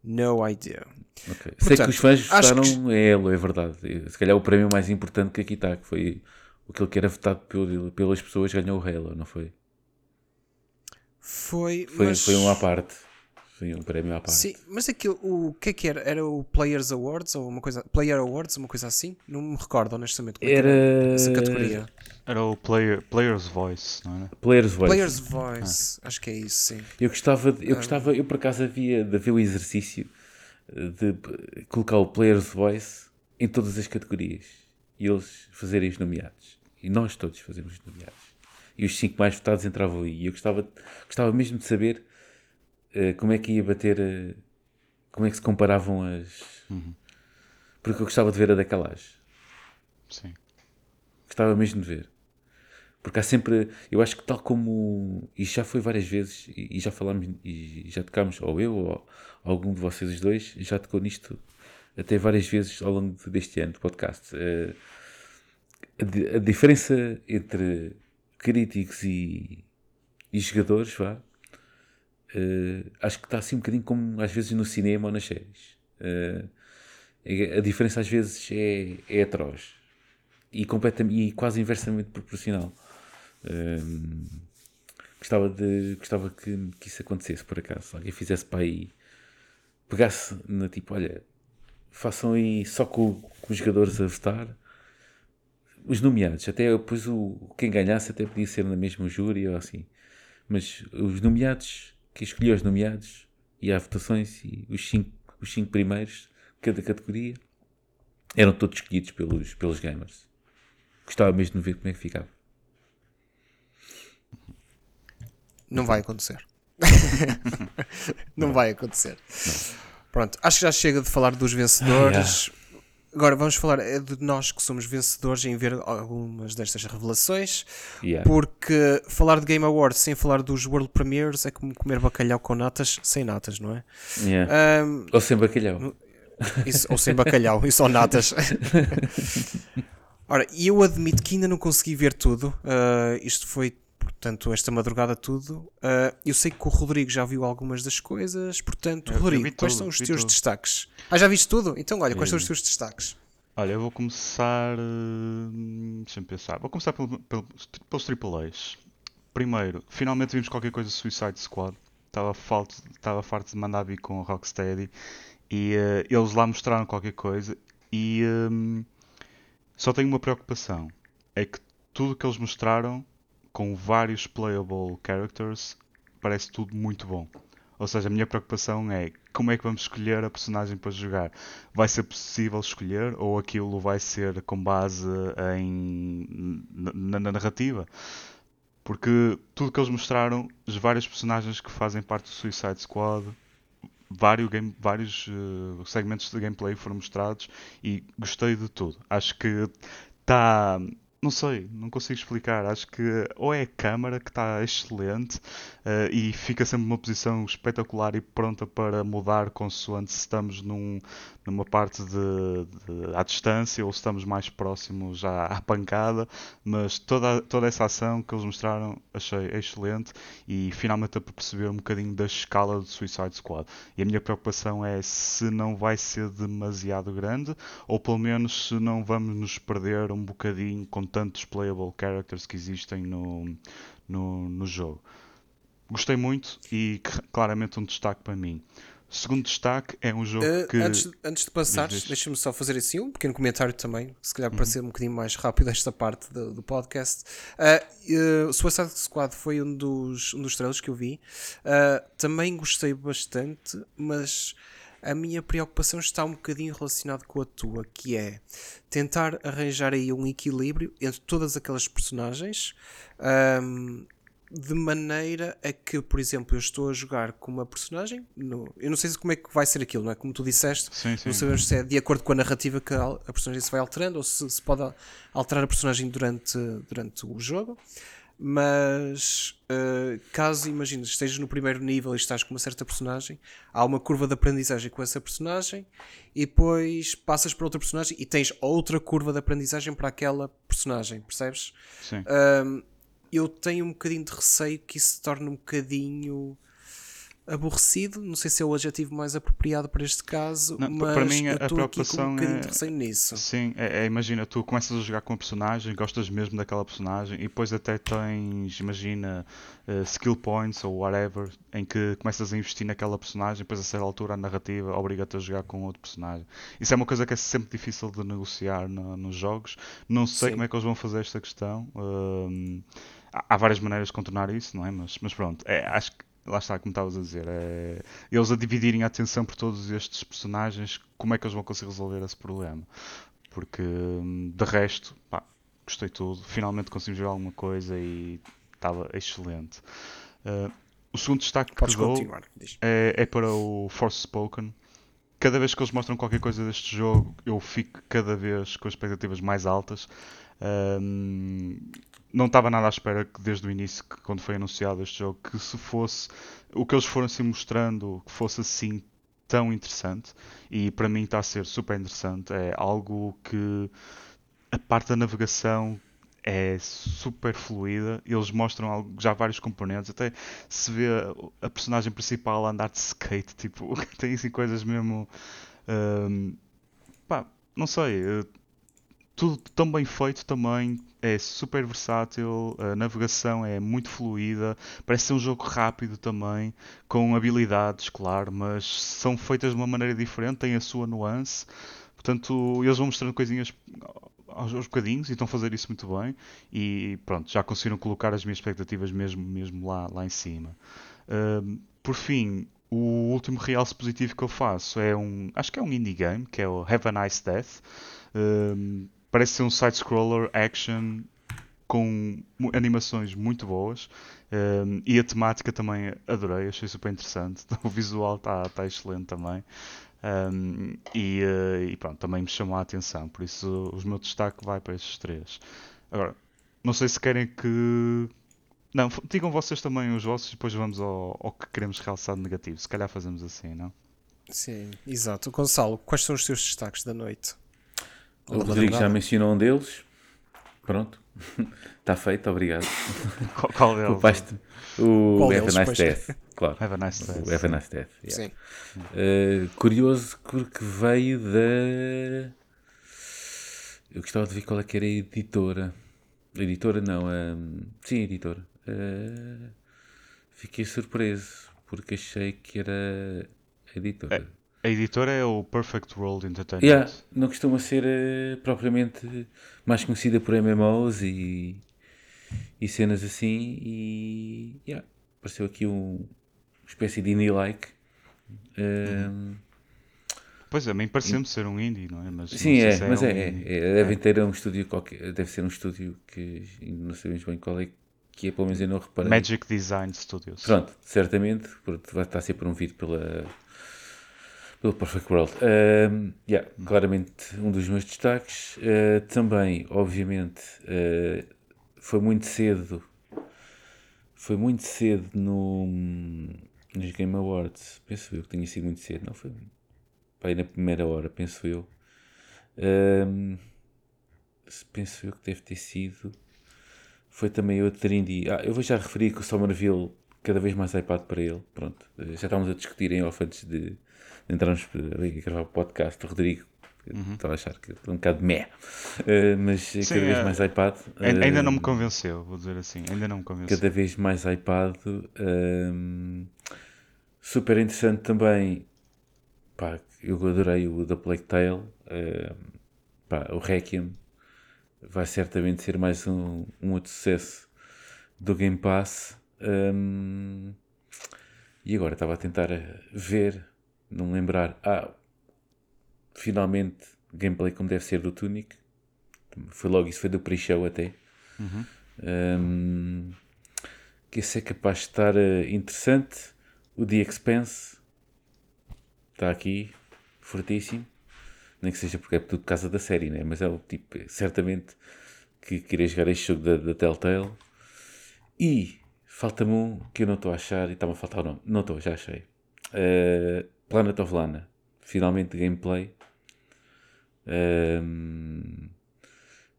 No idea. Ok. Sei Portanto, que os fãs acho que- votaram é ele, é verdade. Se calhar o prémio mais importante que aqui está, que foi aquele que era votado pelas pessoas, ganhou o Halo, não foi? Foi, Foi, mas... foi um à parte. Foi um prémio à parte. Sim, mas aquilo, o que é que era? Era o Players Awards ou uma coisa, Player Awards, uma coisa assim? Não me recordo honestamente como é que Era essa categoria. Era o player, Player's Voice, não era? Players Voice. Players Voice, acho que é isso, sim. Eu gostava, de- eu Ah. gostava, eu por acaso havia de haver o exercício de colocar o Players Voice em todas as categorias e eles fazerem os nomeados. E nós todos fazemos os nomeados. E os cinco mais votados entravam aí. E eu gostava, gostava mesmo de saber como é que ia bater, eh, como é que se comparavam as. Porque eu gostava de ver a decalagem. Sim. Gostava mesmo de ver. Porque há sempre, eu acho que tal como, e já foi várias vezes, e, já falámos, e já tocámos, ou eu, ou algum de vocês os dois, já tocou nisto até várias vezes ao longo deste ano de podcast. Uh, a, a, diferença entre críticos e, e jogadores, vá, uh, acho que está assim um bocadinho como às vezes no cinema ou nas séries. Uh, a diferença às vezes é, é atroz e, completamente, e quase inversamente proporcional. Um, gostava de, gostava que, que isso acontecesse por acaso. Alguém fizesse para aí, pegasse na tipo, olha, façam aí só com, com os jogadores a votar. Os nomeados, até depois o, quem ganhasse até podia ser na mesma júri ou assim. Mas os nomeados, quem escolheu os nomeados e há votações e os cinco, os cinco primeiros cada categoria eram todos escolhidos pelos, pelos gamers. Gostava mesmo de ver como é que ficava. Não vai acontecer. não, vai acontecer. Não. Pronto, acho que já chega de falar dos vencedores. Ah, Agora vamos falar é de nós que somos vencedores em ver algumas destas revelações. Yeah. Porque falar de Game Awards sem falar dos World Premiers é como comer bacalhau com natas sem natas, não é? Yeah. Um, ou sem bacalhau. Isso, ou sem bacalhau, e só natas. Ora, eu admito que ainda não consegui ver tudo. Uh, isto foi, portanto, esta madrugada tudo. Uh, eu sei que o Rodrigo já viu algumas das coisas. Portanto, eu, Rodrigo, eu quais tudo, são os teus tudo. destaques? Ah, já viste tudo? Então, olha, quais são os teus destaques? Olha, eu vou começar. Deixa-me pensar. Vou começar pelo, pelo, pelos AAAs. Primeiro, finalmente vimos qualquer coisa de Suicide Squad. Estava farto, estava farto de mandar vir com o Rocksteady e uh, eles lá mostraram qualquer coisa e um, só tenho uma preocupação. É que tudo que eles mostraram com vários playable characters parece tudo muito bom. Ou seja, a minha preocupação é como é que vamos escolher a personagem para jogar? Vai ser possível escolher ou aquilo vai ser com base em na, na narrativa? Porque tudo que eles mostraram, os vários personagens que fazem parte do Suicide Squad, vários, game, vários uh, segmentos de gameplay foram mostrados e gostei de tudo. Acho que está não sei, não consigo explicar. Acho que ou é a câmara que está excelente uh, e fica sempre numa posição espetacular e pronta para mudar consoante se estamos num, numa parte de, de, à distância ou se estamos mais próximos à, à, pancada. Mas toda, toda essa ação que eles mostraram achei excelente e finalmente a perceber um bocadinho da escala do Suicide Squad. E a minha preocupação é se não vai ser demasiado grande ou pelo menos se não vamos nos perder um bocadinho com tantos playable characters que existem no, no, no jogo. Gostei muito e claramente um destaque para mim. Segundo destaque é um jogo uh, que. Antes, antes de passares, deixa-me só fazer assim um pequeno comentário também, se calhar para uhum. ser um bocadinho mais rápido esta parte do, do podcast. Uh, uh, Suicide Squad foi um dos, um dos trailers que eu vi. Uh, também gostei bastante, mas a minha preocupação está um bocadinho relacionada com a tua, que é tentar arranjar aí um equilíbrio entre todas aquelas personagens. Um, de maneira a que, por exemplo, eu estou a jogar com uma personagem, no, eu não sei como é que vai ser aquilo, não é? Como tu disseste, sim, sim. não sabemos se é de acordo com a narrativa que a, personagem se vai alterando ou se, se pode alterar a personagem durante, durante o jogo mas uh, caso imagines estejas no primeiro nível e estás com uma certa personagem, há uma curva de aprendizagem com essa personagem e depois passas para outra personagem e tens outra curva de aprendizagem para aquela personagem, percebes? Sim. Uh, eu tenho um bocadinho de receio que isso se torne um bocadinho aborrecido, não sei se é o adjetivo mais apropriado para este caso, não, mas para mim a, preocupação aqui com um é, nisso. Sim, é, é, imagina, tu começas a jogar com a personagem, gostas mesmo daquela personagem e depois até tens, imagina, uh, skill points ou whatever, em que começas a investir naquela personagem, depois a certa altura a narrativa obriga-te a jogar com outro personagem. Isso é uma coisa que é sempre difícil de negociar no, nos jogos. Não sei sim. como é que eles vão fazer esta questão. Uh, há várias maneiras de contornar isso, não é? Mas, mas pronto, é, acho que lá está, como estavas a dizer, é, eles a dividirem a atenção por todos estes personagens, como é que eles vão conseguir resolver esse problema? Porque hum, de resto, pá, gostei tudo, finalmente conseguimos ver alguma coisa e estava excelente. Uh, o segundo destaque Podes que dou é, é, para o Force Spoken. Cada vez que eles mostram qualquer coisa deste jogo, eu fico cada vez com expectativas mais altas. Um, não estava nada à espera que desde o início, que, quando foi anunciado este jogo, que se fosse o que eles foram assim mostrando, que fosse assim tão interessante. E para mim está a ser super interessante. É algo que a parte da navegação é super fluida. Eles mostram já vários componentes. Até se vê a, personagem principal andar de skate. Tipo, tem assim coisas mesmo. Um, pá, não sei. Tudo tão bem feito também. É super versátil. A navegação é muito fluida. Parece ser um jogo rápido também. Com habilidades, claro. Mas são feitas de uma maneira diferente. Tem a sua nuance. Portanto, eles vão mostrando coisinhas aos, aos bocadinhos e estão a fazer isso muito bem e pronto, já conseguiram colocar as minhas expectativas mesmo, mesmo lá, lá em cima. Por fim, o último realce positivo que eu faço é um, acho que é um indie game, que é o Have a Nice Death. Parece ser um side-scroller action com animações muito boas um, e a temática também adorei, achei super interessante. O visual está tá excelente também. Um, e, uh, e, pronto, também me chamou a atenção, por isso o meu destaque vai para esses três. Agora, não sei se querem que. Não, digam vocês também os vossos depois vamos ao, ao que queremos realçar de negativo. Se calhar fazemos assim, não? Sim, exato. Gonçalo, quais são os teus destaques da noite? O Rodrigo já mencionou um deles. Pronto, está feito, obrigado. Qual, qual deles? O, o Have a Nice Death, claro. Have a Nice Death. O Have a Nice Death, yeah. Sim. Uh, curioso porque veio da... Eu gostava de ver qual é que era a editora. editora não, um... sim, editora. Uh... Fiquei surpreso porque achei que era a editora. É. A editora é o Perfect World Entertainment. Yeah, não costuma ser uh, propriamente mais conhecida por MMOs e, e cenas assim. E yeah, apareceu aqui um, uma espécie de indie-like. Um, Pois a mim pareceu-me ser um indie, não é? Mas Sim, é, é, mas um é, é, é, Devem ter um estúdio qualquer, deve ser um estúdio que não sabemos bem qual é que é, pelo menos eu não reparei. Magic Design Studios. Pronto, certamente, porque vai estar sempre promovido pela pelo Perfect World. Yeah, claramente um dos meus destaques. Uh, também, obviamente, uh, foi muito cedo. Foi muito cedo no, nos Game Awards. Penso eu que tenha sido muito cedo. Não foi? Pai, na primeira hora, penso eu. penso eu que deve ter sido. Foi também outro indie. Ah, eu vou já referir que o Somerville cada vez mais iPad para ele. Pronto. Já estávamos a discutir em off antes de, entramos a gravar o podcast, o Rodrigo uhum. estava a achar que um bocado meh, uh, mas Sim, cada vez é, mais iPad. Uh, ainda não me convenceu, vou dizer assim, ainda não me convenceu. Cada vez mais iPad. Super interessante também. Pá, eu adorei o da Plague Tale. Pá, o Requiem vai certamente ser mais um, um outro sucesso do Game Pass. Um, e agora estava a tentar ver não lembrar. Ah, finalmente gameplay como deve ser do Tunic. Foi logo, isso foi do pre-show até. Uhum. Um, que esse é capaz de estar uh, interessante. O The Expense está aqui, fortíssimo. Nem que seja porque é tudo por causa da série, né? mas é o tipo, certamente que queria jogar este jogo da, da Telltale. E falta-me um que eu não estou a achar, e está-me a faltar o nome. Não estou, já achei. Uh, Planet of Lana, finalmente gameplay. Um,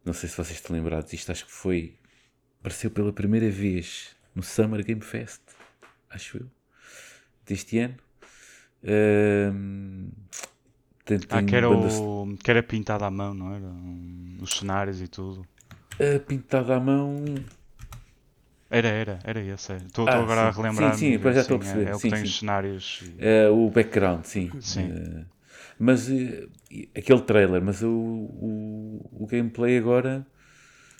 não sei se vocês estão lembrados, isto acho que foi. Apareceu pela primeira vez no Summer Game Fest, acho eu, deste ano. Um, ah, que era, o, que era pintado à mão, não era? Os cenários e tudo. Uh, pintado à mão. Era, era, era esse. Estou ah, agora sim. a relembrar. Sim, sim, já estou a perceber. É, é o que tem sim. os cenários. É, o background, sim. sim. Uh, mas uh, aquele trailer, mas o, o, o, gameplay agora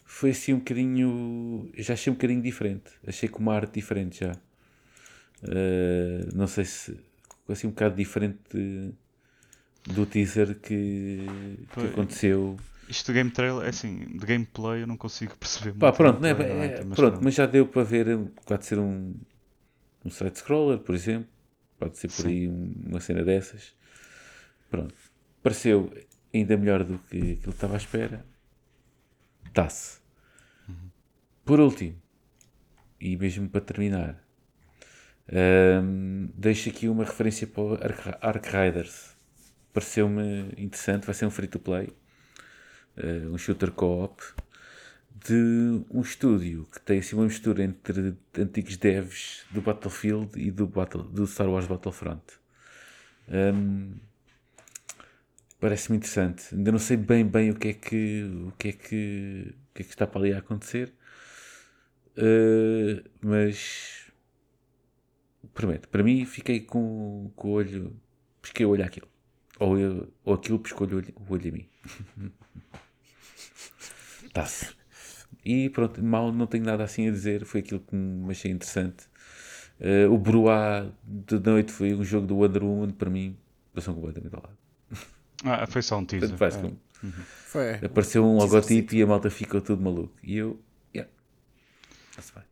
foi assim um bocadinho. Já achei um bocadinho diferente. Achei com uma arte diferente já. Uh, não sei se. Assim um bocado diferente de, do teaser que, que aconteceu. Isto de game trailer, é assim, de gameplay eu não consigo perceber Pá, pronto, né, é, mas pronto, mas já deu para ver, pode ser um, um side-scroller, por exemplo, pode ser por Sim. aí uma cena dessas. Pronto, pareceu ainda melhor do que aquilo que estava à espera. Tá-se. Por último, e mesmo para terminar, um, deixo aqui uma referência para o Ark, Ark Riders. Pareceu-me interessante, vai ser um free-to-play, um shooter co-op, de um estúdio que tem assim uma mistura entre antigos devs do Battlefield e do, Battle, do Star Wars Battlefront. Um, Parece-me interessante. Ainda não sei bem bem o que é que o que é que, o que, é que está para ali a acontecer. Uh, mas prometo, para mim fiquei com, com o olho. Pisquei o olho àquilo. Ou, eu, ou aquilo piscou o olho, o olho a mim. Tá-se. E pronto, mal não tenho nada assim a dizer. Foi aquilo que me achei interessante. Uh, o Bruá de noite foi um jogo do Wonder Woman. Para mim, passou completamente ao lado. Ah, foi só um teaser. Faz é. como. Foi. Apareceu um logotipo e a malta ficou tudo maluco. E eu, yeah, está-se bem.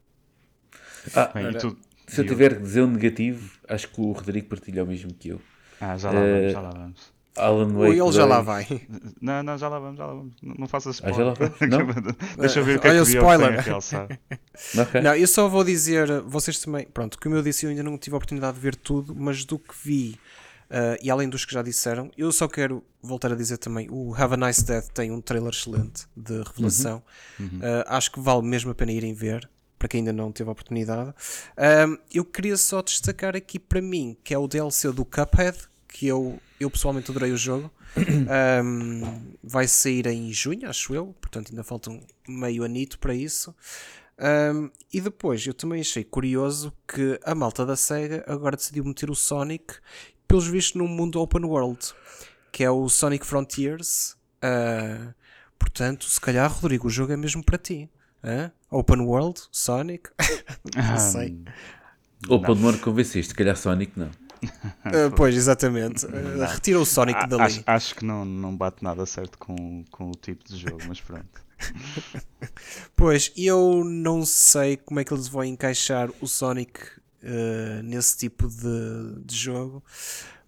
Ah, Bem, e tu- se eu tiver que dizer um negativo, acho que o Rodrigo partilha o mesmo que eu. Ah, já lá Eh, vamos, já lá vamos. Alan Ou Wake ele já lá 2. vai. Não, não, já lá vamos, já lá vamos. Não, não faças Ah, já lá spoiler. Não? Deixa eu ver o que é Olha que o tem spoiler. a realçar. Ok. Não, eu só vou dizer, vocês também, pronto, como eu disse, eu ainda não tive a oportunidade de ver tudo, mas do que vi, ah, e além dos que já disseram, eu só quero voltar a dizer também: o Have a Nice Death tem um trailer excelente de revelação. Ah, acho que vale mesmo a pena irem ver, para quem ainda não teve a oportunidade. Ah, eu queria só destacar aqui para mim, que é o DLC do Cuphead, que eu, eu pessoalmente adorei o jogo. Um, vai sair em junho, acho eu, portanto ainda falta um meio anito para isso. Um, e depois eu também achei curioso que a malta da SEGA agora decidiu meter o Sonic, pelos vistos, num mundo open world, que é o Sonic Frontiers. Uh, portanto, se calhar, Rodrigo, o jogo é mesmo para ti. Hã? Open world, Sonic. Não sei. Ou pode demorar convenceste, se calhar Sonic não. Uh, pois, exatamente. Uh, retira o Sonic Ah, dali. acho, acho que não, não bate nada certo com, com o tipo de jogo, mas pronto. Pois, eu não sei como é que eles vão encaixar o Sonic eh, nesse tipo de, de jogo,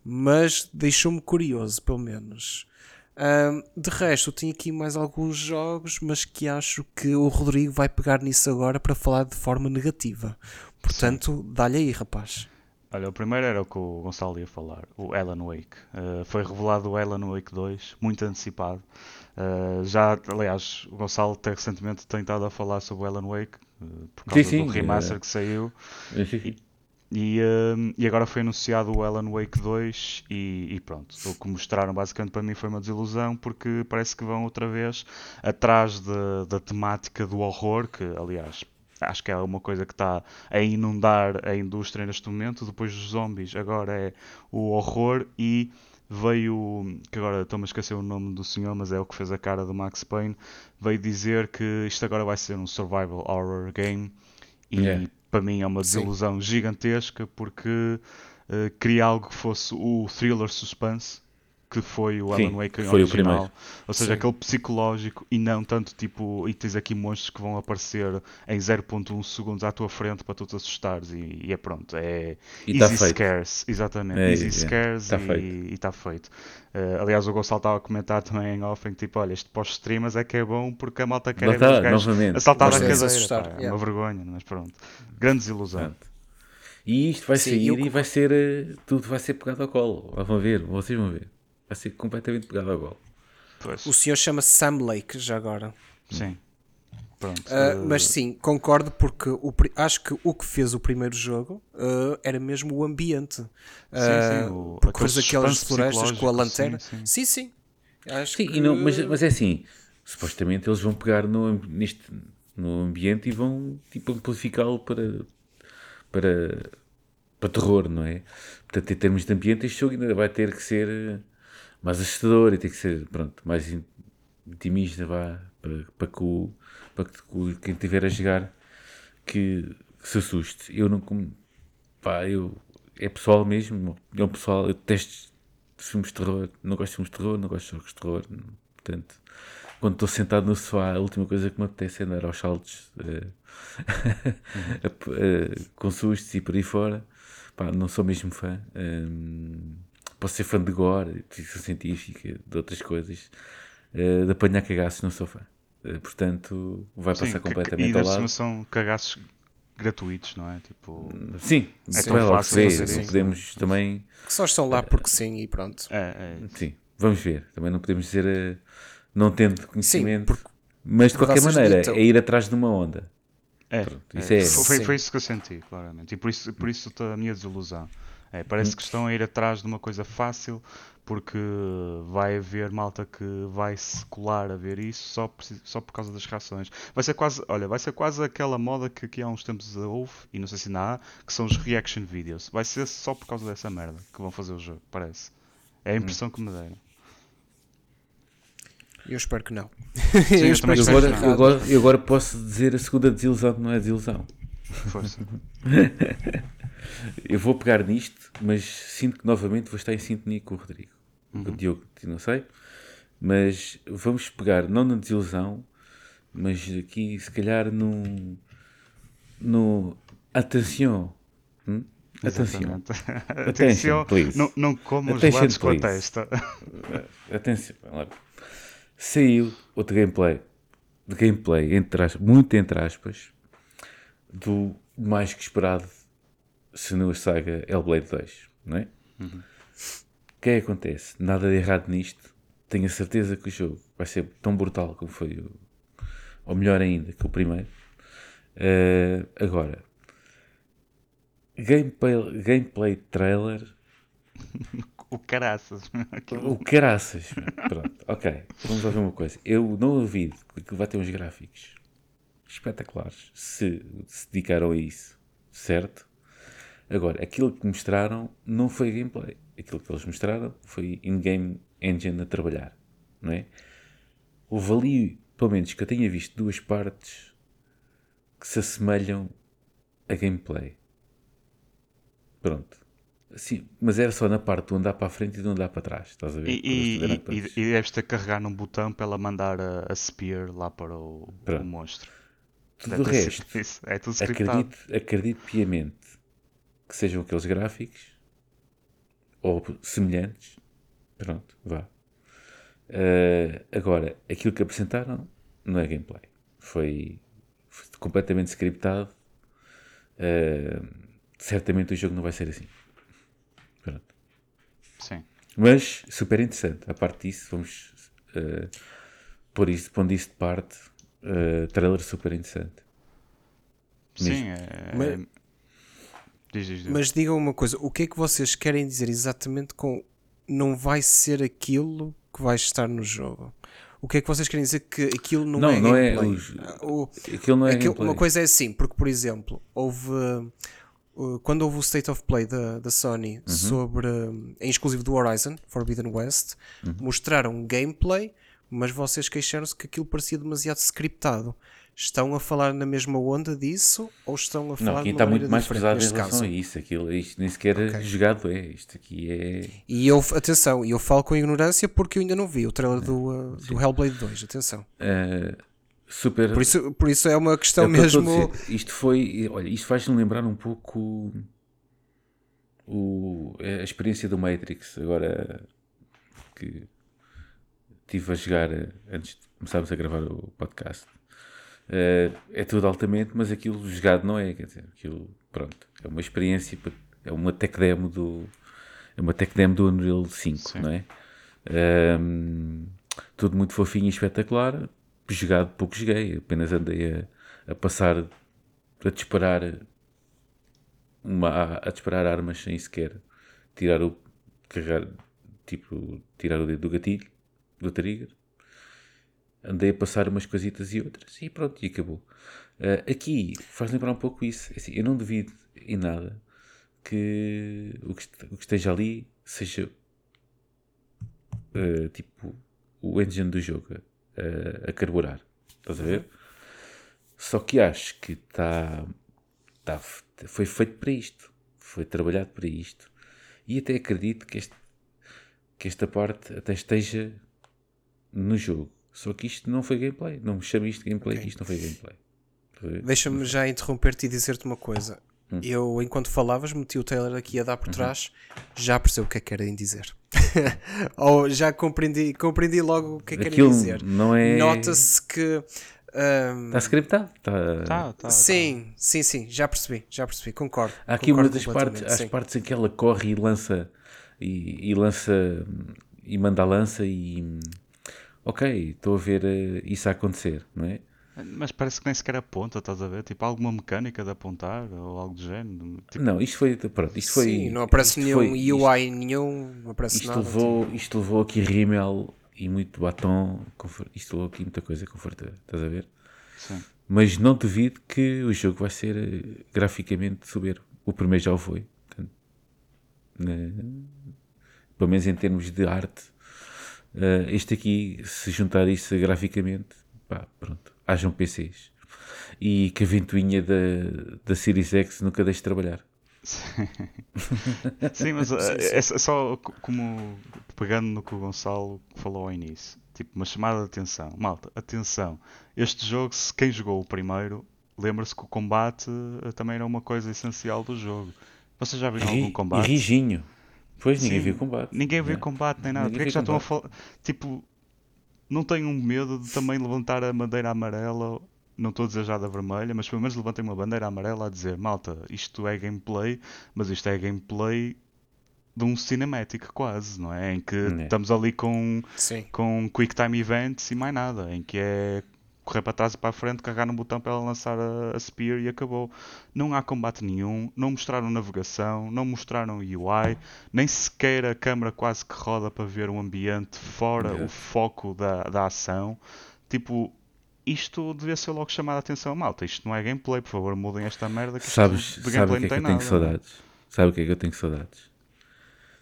mas deixou-me curioso, pelo menos. De resto, eu tenho aqui mais alguns jogos, mas que acho que o Rodrigo vai pegar nisso agora para falar de forma negativa. Portanto, dá-lhe aí, rapaz. Olha, o primeiro era o que o Gonçalo ia falar, o Alan Wake. Uh, foi revelado o Alan Wake 2, muito antecipado. Uh, já, aliás, o Gonçalo até recentemente tem estado a falar sobre o Alan Wake, uh, por causa Sim, sim, do remaster é. que saiu. E, um, e agora foi anunciado o Alan Wake 2 e, e pronto. O que mostraram basicamente para mim foi uma desilusão porque parece que vão outra vez atrás da, da temática do horror, que aliás acho que é uma coisa que está a inundar a indústria neste momento. Depois dos zombies, agora é o horror e veio, que agora estou-me a esquecer o nome do senhor, mas é o que fez a cara do Max Payne, veio dizer que isto agora vai ser um survival horror game e Yeah. para mim é uma Sim. desilusão gigantesca porque eh, queria algo que fosse o thriller suspense que foi o Sim, Alan Wake que foi o original. primeiro. Ou seja, Sim. aquele psicológico e não tanto tipo, e tens aqui monstros que vão aparecer em 0.1 segundos à tua frente para tu te assustares e, e é pronto, é E tá easy feito. scares, exatamente, É, easy é, scares tá e feito. está feito. Eh, aliás, o Gonçalo estava a comentar também em off, tipo, olha, este pós-streamers é que é bom porque a malta quer é ver está, os gajos novamente. a saltar da Gosta de se cadeira, assustar, pá, é yeah. uma vergonha, mas pronto. Grande desilusão. Pronto. E isto vai Sim, sair eu- e vai ser. eh, Tudo vai ser pegado ao colo. Vão ver, vocês vão ver. Vai ser completamente pegado ao. Pois, O senhor chama Sam Lake, já agora. sim. Pronto. Eh, mas sim, concordo porque o acho que o que fez o primeiro jogo ah, era mesmo o ambiente. Ah, sim, o- porque fez aquelas florestas com a lanterna. sim, Sim, sim. Acho Sim, que... e não, mas, mas é assim. Supostamente eles vão pegar no, neste, no ambiente e vão tipo, amplificá-lo para, para, para terror, não é? Portanto, em termos de ambiente, este jogo ainda vai ter que ser mais assustador e tem que ser pronto, mais in- intimista vá, para, para, que o, para que quem estiver a jogar que, que se assuste. Eu não pá, eu é pessoal mesmo, é um pessoal, eu detesto filmes de terror, não gosto de filmes de terror, não gosto de jogos de terror, portanto, quando estou sentado no sofá, a última coisa que me apetece é andar aos saltos eh, com sustos e por aí fora. Pá, não sou mesmo fã. Hum, posso ser fã de gore, de ficção científica, de outras coisas. Eh, de apanhar cagaços, não sou fã. Uh, portanto, vai Sim, passar completamente e ao lado. cima são cagaços gratuitos, não é? Tipo, Sim, É tão fácil se vê. fazer Não isso. podemos também. Que só estão lá porque sim e pronto. é, é, Sim, vamos ver. Também não podemos dizer eh, não tendo conhecimento. porque mas de qualquer maneira, é ir atrás de uma onda. é, Pronto, é. isso é- Foi, Sim. foi isso que eu senti, claramente. E por isso, por isso a minha desilusão. É, parece que estão a ir atrás de uma coisa fácil porque vai haver malta que vai se colar a ver isso só, preci- só por causa das reações. Vai ser quase, olha, vai ser quase aquela moda que aqui há uns tempos houve, e não sei se ainda há, que são os reaction videos. Vai ser só por causa dessa merda que vão fazer o jogo, parece. É a impressão que me deram. eu espero que não. eu eu espero que Eu espero seja agora, que errado. eu, agora, eu agora posso dizer a segunda desilusão que não é desilusão. Força. Eu vou pegar nisto, mas sinto que novamente vou estar em sintonia com o Rodrigo. O Diogo, não sei. Mas vamos pegar, não na desilusão, mas aqui se calhar num. no. Atenção. Hum? Atenção. Atenção, please. não, não como os lados com a testa. Atenção. Saiu outro gameplay. De gameplay, entre aspas, muito entre aspas, do mais que esperado Senua Saga Hellblade 2, não é? O que é que acontece? Nada de errado nisto. Tenho a certeza que o jogo vai ser tão brutal como foi o. Ou melhor ainda que o primeiro. Eh, agora, gameplay, gameplay trailer O caraças. o caraças. Pronto, ok. Vamos lá ver uma coisa. Eu não duvido que vai ter uns gráficos espetaculares se se dedicaram a isso, certo? Agora, aquilo que mostraram não foi gameplay. Aquilo que eles mostraram foi in-game engine a trabalhar, não é? Houve ali, pelo menos que eu tenha visto, duas partes que se assemelham a gameplay. Pronto. Sim, mas era só na parte do andar para a frente e do andar para trás, estás a ver? E, e, e, e deves ter carregar num botão para ela mandar a, a spear lá para o, o monstro. Tudo o resto. É tudo scriptado. acredito, acredito piamente que sejam aqueles gráficos ou semelhantes. Pronto, vá. Eh, agora, aquilo que apresentaram não é gameplay. Foi, foi completamente scriptado. Eh, certamente o jogo não vai ser assim. Pronto. Sim. Mas super interessante. A parte disso, vamos eh, pôr isso, pondo isso de parte. Eh, trailer super interessante. Sim, é. Mas- é- Diz, diz, diz. Mas digam uma coisa, o que é que vocês querem dizer exatamente com não vai ser aquilo que vai estar no jogo? O que é que vocês querem dizer que aquilo não, Não, é não é gameplay? os- Ah, o- Aquilo não é aquilo- gameplay. uma coisa é assim, porque por exemplo, houve uh, quando houve o State of Play da, da Sony Uhum. sobre um, em exclusivo do Horizon Forbidden West, Uhum. mostraram gameplay, mas vocês queixaram-se que aquilo parecia demasiado scriptado. Estão a falar na mesma onda disso ou estão a falar Não, uma está muito mais pesado em relação caso? a isso. Aquilo, isto nem sequer é jogado é. Isto aqui é. E eu, atenção, eu falo com ignorância porque eu ainda não vi o trailer do, uh, do Hellblade 2, atenção. eh, super. Por isso, por isso é uma é questão o que mesmo. Isto foi. Olha, isto faz-me lembrar um pouco o, a experiência do Matrix. Agora que estive a jogar eh, antes de começarmos a gravar o podcast. Eh, é tudo altamente, mas aquilo jogado não é. Quer dizer, aquilo, pronto, é uma experiência, é uma tech demo do. É uma tech demo do Unreal 5, Sim. não é? Ahm, tudo muito fofinho e espetacular. Jogado pouco joguei, apenas andei a, a passar a disparar uma, a disparar armas sem sequer tirar o carregar, tipo, tirar o dedo do gatilho, do trigger. Andei a passar umas coisitas e outras e pronto, e acabou. Ah, aqui faz lembrar um pouco isso. É Assim, eu não duvido em nada que o que, o que esteja ali seja ah, tipo o engine do jogo ah, a carburar. Estás a ver? Só que acho que está tá, foi feito para isto. Foi trabalhado para isto. E até acredito que, este, que esta parte até esteja no jogo. Só que isto não foi gameplay. Não me chame isto de gameplay, que isto não foi gameplay. Deixa-me já interromper-te e dizer-te uma coisa. eu, enquanto falavas, meti o Taylor aqui a dar por trás, já percebo o que é que querem dizer. Ou já compreendi, compreendi logo o que é que querem dizer. não é. Nota-se que. ahm, Está scriptado? Tá... Tá, tá, sim, sim, sim, já percebi, já percebi, concordo. Há aqui uma concordo das partes, as partes em que ela corre e lança e, e lança e manda a lança e ok, estou a ver eh, isso a acontecer, não é? Mas parece que nem sequer aponta, estás a ver? Tipo, alguma mecânica de apontar ou algo do género. Tipo, Não, isto foi pronto, isto foi. Sim, não aparece isto nenhum foi- isto- UI nenhum, não aparece Isto, nada. tipo. levou, isto levou aqui rímel e muito batom, isto levou aqui muita coisa confortável, estás a ver? sim. Mas não duvido que o jogo vai ser eh, graficamente soberbo. O primeiro já o foi. Portanto, né, pelo menos em termos de arte. Eh, este aqui, se juntar isso graficamente, pá, pronto, hajam PCs. E que a ventoinha da, da Series X nunca deixe de trabalhar. Sim, mas uh, é só- só co- como pegando no que o Gonçalo falou ao início, tipo uma chamada de atenção. Malta, atenção. Este jogo, se quem jogou o primeiro, lembra-se que o combate uh, também era uma coisa essencial do jogo. Vocês já viram algum combate? E riginho. Pois ninguém Sim, viu combate. Ninguém viu né? combate nem nada. Ninguém Porquê é que já estão a combate. falar? Tipo, não tenham medo de também levantar a bandeira amarela. Não estou a dizer já da vermelha, mas pelo menos levantem uma bandeira amarela a dizer: malta, isto é gameplay, mas isto é gameplay de um cinematic quase, não é? Em que É. estamos ali com, Sim. com quick time events e mais nada. Em que é correr para trás e para a frente, carregar no botão para ela lançar a, a spear e acabou. Não há combate nenhum, não mostraram navegação, não mostraram UI, nem sequer a câmera quase que roda para ver o ambiente fora Yeah. o foco da, da ação. Tipo, isto devia ser logo chamado a atenção. Malta, isto não é gameplay, por favor, mudem esta merda que Sabes, de sabe o gameplay que é que eu não tenho nada. saudades? Sabe o que é que eu tenho saudades?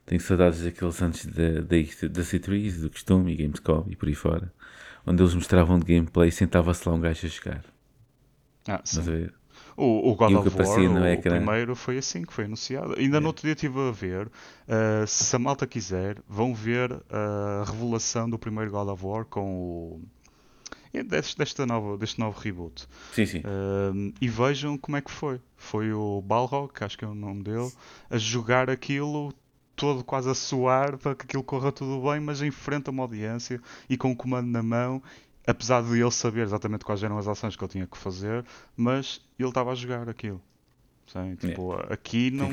Tenho saudades daqueles antes da, da, da C3, do costume e Gamescom e por aí fora, onde eles mostravam de gameplay e sentava-se lá um gajo a jogar. Ah, sim. Ver? O, o God of War, o, primeiro foi assim que foi anunciado. Ainda no outro dia estive a ver. uh, se a malta quiser, vão ver a revelação do primeiro God of War com o. é Deste, desta nova, deste novo reboot. Sim, sim. Um, e vejam como é que foi. Foi o Balrog, que acho que é o nome dele, a jogar aquilo todo quase a suar para que aquilo corra tudo bem, mas em frente a uma audiência e com o comando na mão, apesar de ele saber exatamente quais eram as ações que ele tinha que fazer, mas ele estava a jogar aquilo. Sim, tipo, aqui não.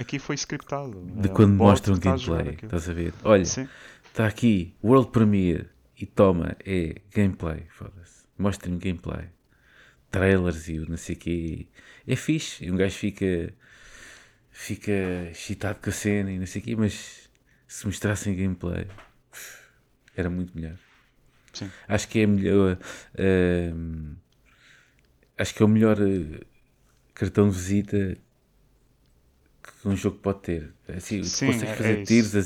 Aqui foi scriptado. De É um quando bot mostram a jogar gameplay. aquilo. Estás a ver? Olha, está aqui, World Premiere, e toma, é gameplay. Foda-se. Mostrem-me gameplay. Trailers e o não sei o quê. É fixe. E um gajo fica. Fica excitado com a cena e não sei o quê, mas se mostrassem gameplay era muito melhor. Sim. Acho que é a melhor. eh, acho que é o melhor eh, cartão de visita que um jogo pode ter. Assim, Sim, tu consegues é- fazer é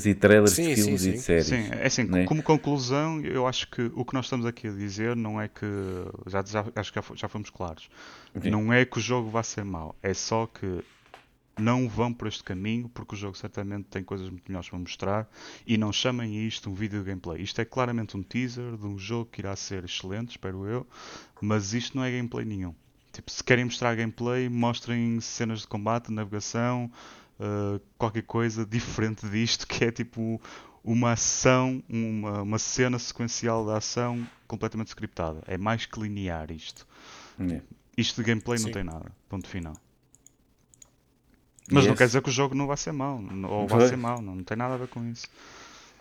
e trailers Sim, de sim, filmes e de sim. séries. Sim, é assim, né? como conclusão, eu acho que o que nós estamos aqui a dizer não é que. Já, já- acho que já, fo- já fomos claros. Sim. Não é que o jogo vá ser mau, é só que não vão por este caminho, porque o jogo certamente tem coisas muito melhores para mostrar e não chamem isto um vídeo gameplay. Isto é claramente um teaser de um jogo que irá ser excelente, espero eu, mas isto não é gameplay nenhum. Tipo, se querem mostrar gameplay, mostrem cenas de combate, navegação, uh, qualquer coisa diferente disto, que é tipo uma ação, uma, uma cena sequencial da ação completamente scriptada. É mais que linear isto. É. Isto de gameplay não Sim. tem nada. Ponto final. Mas não Yes. quer dizer que o jogo não vai ser mau. Ou vai ser mau. Não, não tem nada a ver com isso.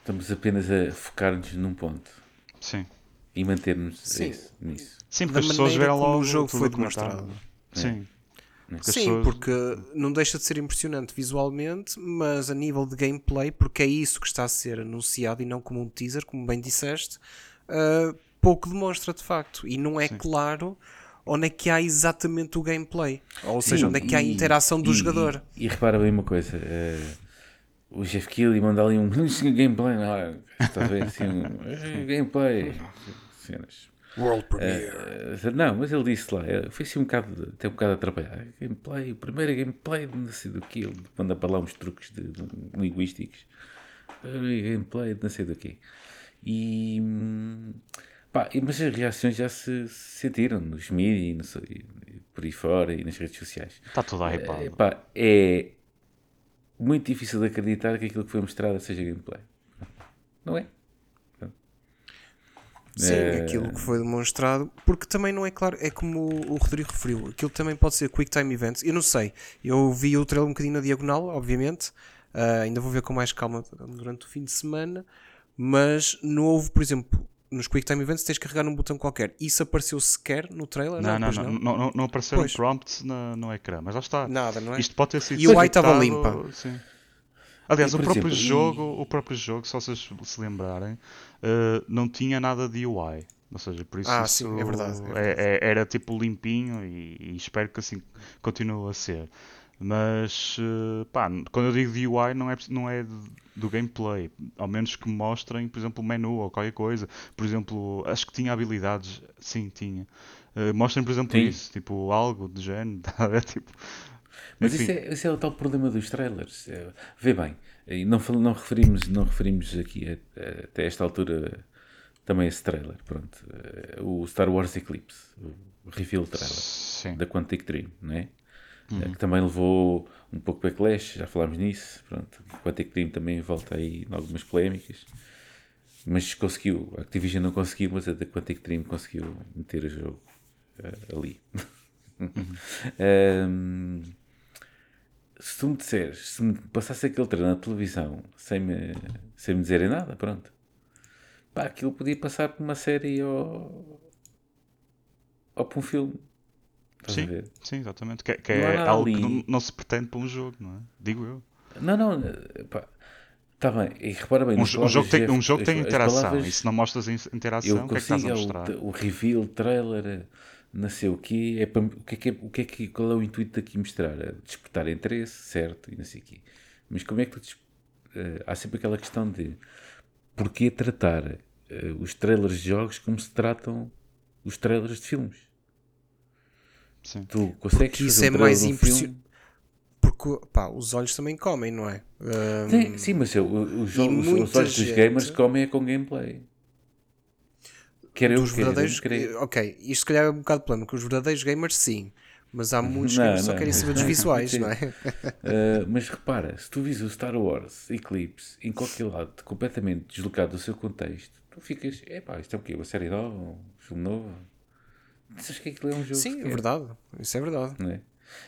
Estamos apenas a focar-nos num ponto Sim. e manter-nos Sim. esse- nisso. Sim, Da porque as pessoas maneira verem como logo o jogo foi demonstrado. Sim. Porque as Sim, pessoas- porque não deixa de ser impressionante visualmente, mas a nível de gameplay, porque é isso que está a ser anunciado e não como um teaser, como bem disseste, ah, pouco demonstra de facto. E não é Sim. claro onde é que há exatamente o gameplay. Ou Sim, seja, onde é que há a interação do e- jogador. E, e repara bem uma coisa: eh, o Jeff Keighley manda ali um gameplay, não, está a ver assim, um eh, gameplay, cenas. World Premiere. Eh, não, mas ele disse lá, eh, foi assim um bocado, até um bocado atrapalhado. Gameplay, o primeiro gameplay de não sei do que, ele manda para lá uns truques de, de linguísticos. Eh, Gameplay de não sei do quê. E hum, pá, mas as reações já se, se sentiram nos mídias e e por aí fora e nas redes sociais. Está tudo a hypado. É, pá, é muito difícil de acreditar que aquilo que foi mostrado seja gameplay. Não é? Sim, É. aquilo que foi demonstrado, porque também não é claro, é como o Rodrigo referiu, aquilo também pode ser Quick Time Events. Eu não sei, eu vi o trailer um bocadinho na diagonal, obviamente, ah, ainda vou ver com mais calma durante o fim de semana, mas não houve, por exemplo, nos Quick Time Events tens de carregar num botão qualquer. Isso apareceu sequer no trailer? Não, não, pois não, não, não, não apareceram Pois. prompts na- no ecrã, mas lá está. Nada, não é? Isto pode ter sido E o UI estava limpa. sim. Aliás, E, o próprio exemplo, e- jogo, o próprio jogo, se vocês se lembrarem, eh, não tinha nada de UI. Ou seja, por isso Ah, isso sim, é verdade, é é- é- era tipo limpinho e, e espero que assim continue a ser. Mas eh, pá, quando eu digo UI não é, não é do gameplay, ao menos que mostrem, por exemplo, o menu ou qualquer coisa. Por exemplo, acho que tinha habilidades, sim, tinha. Eh, mostrem, por exemplo, Sim. isso, tipo algo de género, ver? tipo, Mas isso é, isso é o tal problema dos trailers. É, vê bem, e não, não, referimos, não referimos aqui até esta altura também esse trailer. Pronto, Eh, o Star Wars Eclipse, o reveal trailer Sim. da Quantic Dream, não é? Uhum. Eh, Que também levou um pouco backlash, já falámos nisso. Pronto, o Quantic Dream também volta aí em algumas polémicas. Mas conseguiu, a Activision não conseguiu, mas a da Quantic Dream conseguiu meter o jogo eh, ali. Ahm, se tu me disseres, se me passasse aquele treino na televisão sem me, sem me dizerem nada, pronto. Pá, aquilo podia passar por uma série ou, ou por um filme. Sim, ver? sim, exatamente. Que, que Não há é algo que ali. não, não se pretende para um jogo, não é? Digo eu. Não, não, pá, está bem. E repara bem, Um, um jogo tem, um jogo tem as- as interação. palavras- E se não mostras in- interação, Eu o que é que estás a é mostrar? o, o reveal, o trailer, não sei o quê, é para, o que é que é, o que é que, qual é o intuito daqui mostrar? É despertar interesse, certo, e não sei o quê. Mas como é que tu, eh, há sempre aquela questão de porquê tratar eh, os trailers de jogos como se tratam os trailers de filmes? Sim. Tu consegues Porque isso é um mais de um impression- filme? Porque, pá, os olhos também comem, não é? Ah, Sim, sim, mas eu, os, os muita olhos dos gente- gamers comem é com gameplay. Quer eu, dos quer a gente verdadeiros. Ok, isto se calhar é um bocado plano, porque os verdadeiros gamers sim, mas há muitos Não, que só querem saber dos visuais, não é? Uh, mas repara, se tu vis o Star Wars Eclipse em qualquer lado, completamente deslocado do seu contexto, tu ficas, epá, isto é o quê? Uma série nova? Um filme novo? Dizes que aquilo é um jogo Sim, é verdade, isso é verdade. não é?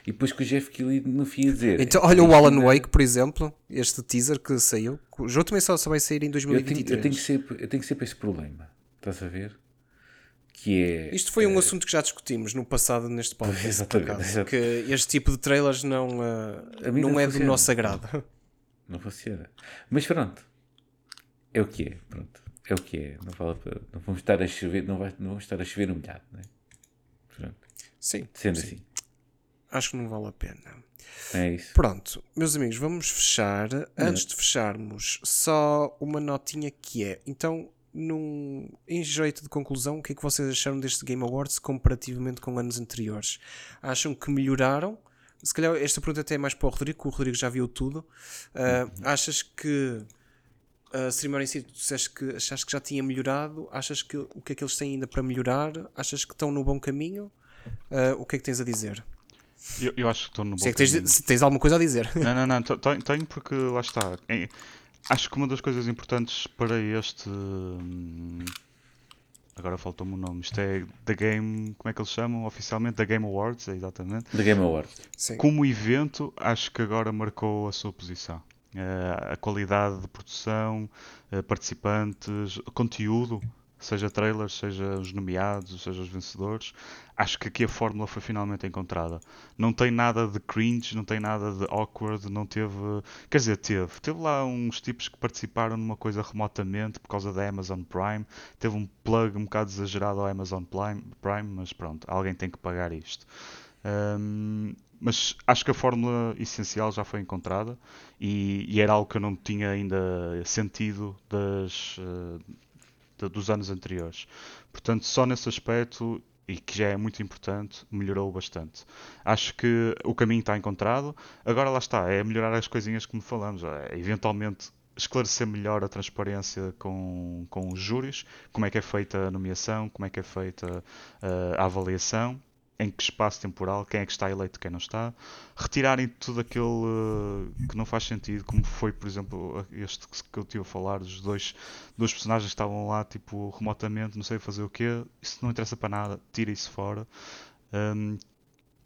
E depois que o Jeff Keighley no fim ia dizer. Então, olha o Alan Wake, por exemplo, este teaser que saiu. O jogo também só, só vai sair em Eu tenho, 2023. eu, tenho que ser, eu tenho que sempre esse problema, estás a ver? Que é. Isto foi um assunto que já discutimos no passado neste podcast, Exatamente, que este tipo de trailers não, mim não, não é do nosso agrado. Não funciona. Mas pronto. É o que é. Pronto. É o que é. Não, vale, não vamos estar a chover, não, vai, não vamos estar a chover no molhado, não é? Pronto. Sim, Sendo sim, assim. acho que não vale a pena. É isso. Pronto, meus amigos, vamos fechar. Antes de fecharmos, só uma notinha que é. Então, num, em jeito de conclusão, o que é que vocês acharam deste Game Awards comparativamente com anos anteriores? Acham que melhoraram? Se calhar esta pergunta até é mais para o Rodrigo, que o Rodrigo já viu tudo. Ah, Achas que a cerimónia em si, tu disseste que achaste que já tinha melhorado? Achas que o que é que eles têm ainda para melhorar? Achas que estão no bom caminho? Ah, o que é que tens a dizer? Eu, eu acho que estou no bom Se é que tens, caminho. se tens alguma coisa a dizer. Não, não, não, tenho, tenho porque lá está. É, acho que uma das coisas importantes para este. hum, Agora faltou-me o nome. Isto é The Game. Como é que eles chamam oficialmente? The Game Awards, é exatamente. The Game Awards. Sim. Como evento, acho que agora marcou a sua posição. Eh, a qualidade de produção, eh, participantes, conteúdo, seja trailers, seja os nomeados, seja os vencedores, acho que aqui a fórmula foi finalmente encontrada. Não tem nada de cringe, não tem nada de awkward, não teve. Quer dizer, teve. Teve lá uns tipos que participaram numa coisa remotamente por causa da Amazon Prime. Teve um plug um bocado exagerado ao Amazon Prime, mas pronto, alguém tem que pagar isto. Um, mas acho que a fórmula essencial já foi encontrada e, e era algo que eu não tinha ainda sentido das, eh, de- dos anos anteriores. Portanto, só nesse aspecto, e que já é muito importante, melhorou bastante. Acho que o caminho está encontrado. Agora lá está, é melhorar as coisinhas que me falamos. É, eventualmente esclarecer melhor a transparência com, com os júris, como é que é feita a nomeação, como é que é feita eh, a avaliação em que espaço temporal, quem é que está eleito, quem não está, retirarem tudo aquele uh, que não faz sentido, como foi, por exemplo, este que eu tive a falar, dos dois, dois personagens que estavam lá, tipo, remotamente, não sei fazer o quê, isso não interessa para nada, tira isso fora. Um,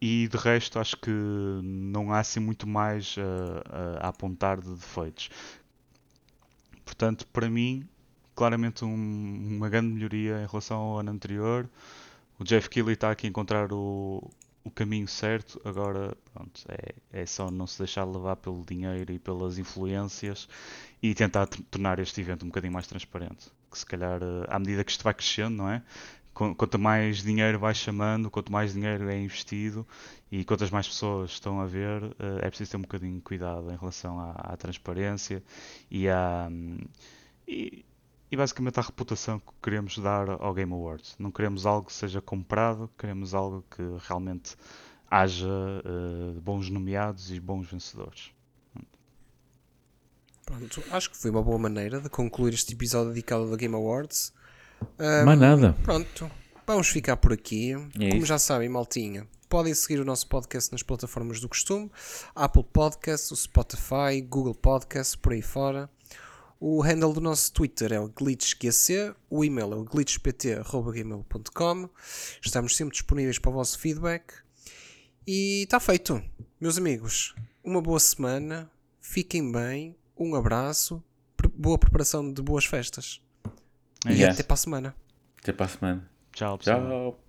e de resto, acho que não há assim muito mais uh, a apontar de defeitos. Portanto, para mim, claramente um, uma grande melhoria em relação ao ano anterior o Jeff Keighley está aqui a encontrar o, o caminho certo. Agora, pronto, é, é só não se deixar levar pelo dinheiro e pelas influências e tentar tornar este evento um bocadinho mais transparente. Que se calhar, eh, à medida que isto vai crescendo, não é? Quanto mais dinheiro vai chamando, quanto mais dinheiro é investido e quantas mais pessoas estão a ver, eh, é preciso ter um bocadinho de cuidado em relação à, à transparência e à. E, e basicamente a reputação que queremos dar ao Game Awards. Não queremos algo que seja comprado, queremos algo que realmente haja uh, bons nomeados e bons vencedores. Pronto, acho que foi uma boa maneira de concluir este episódio dedicado ao Game Awards. Um, Mais nada. Pronto, vamos ficar por aqui. É Como já sabem, maltinha, podem seguir o nosso podcast nas plataformas do costume: Apple Podcasts, o Spotify, Google Podcasts, por aí fora. O handle do nosso Twitter é o glitchqc, o e-mail é o glitchpt.gmail.com. Estamos sempre disponíveis para o vosso feedback. E está feito, meus amigos. Uma boa semana, fiquem bem, um abraço, boa preparação de boas festas. E até para a semana. Até para a semana. Tchau, pessoal. Tchau.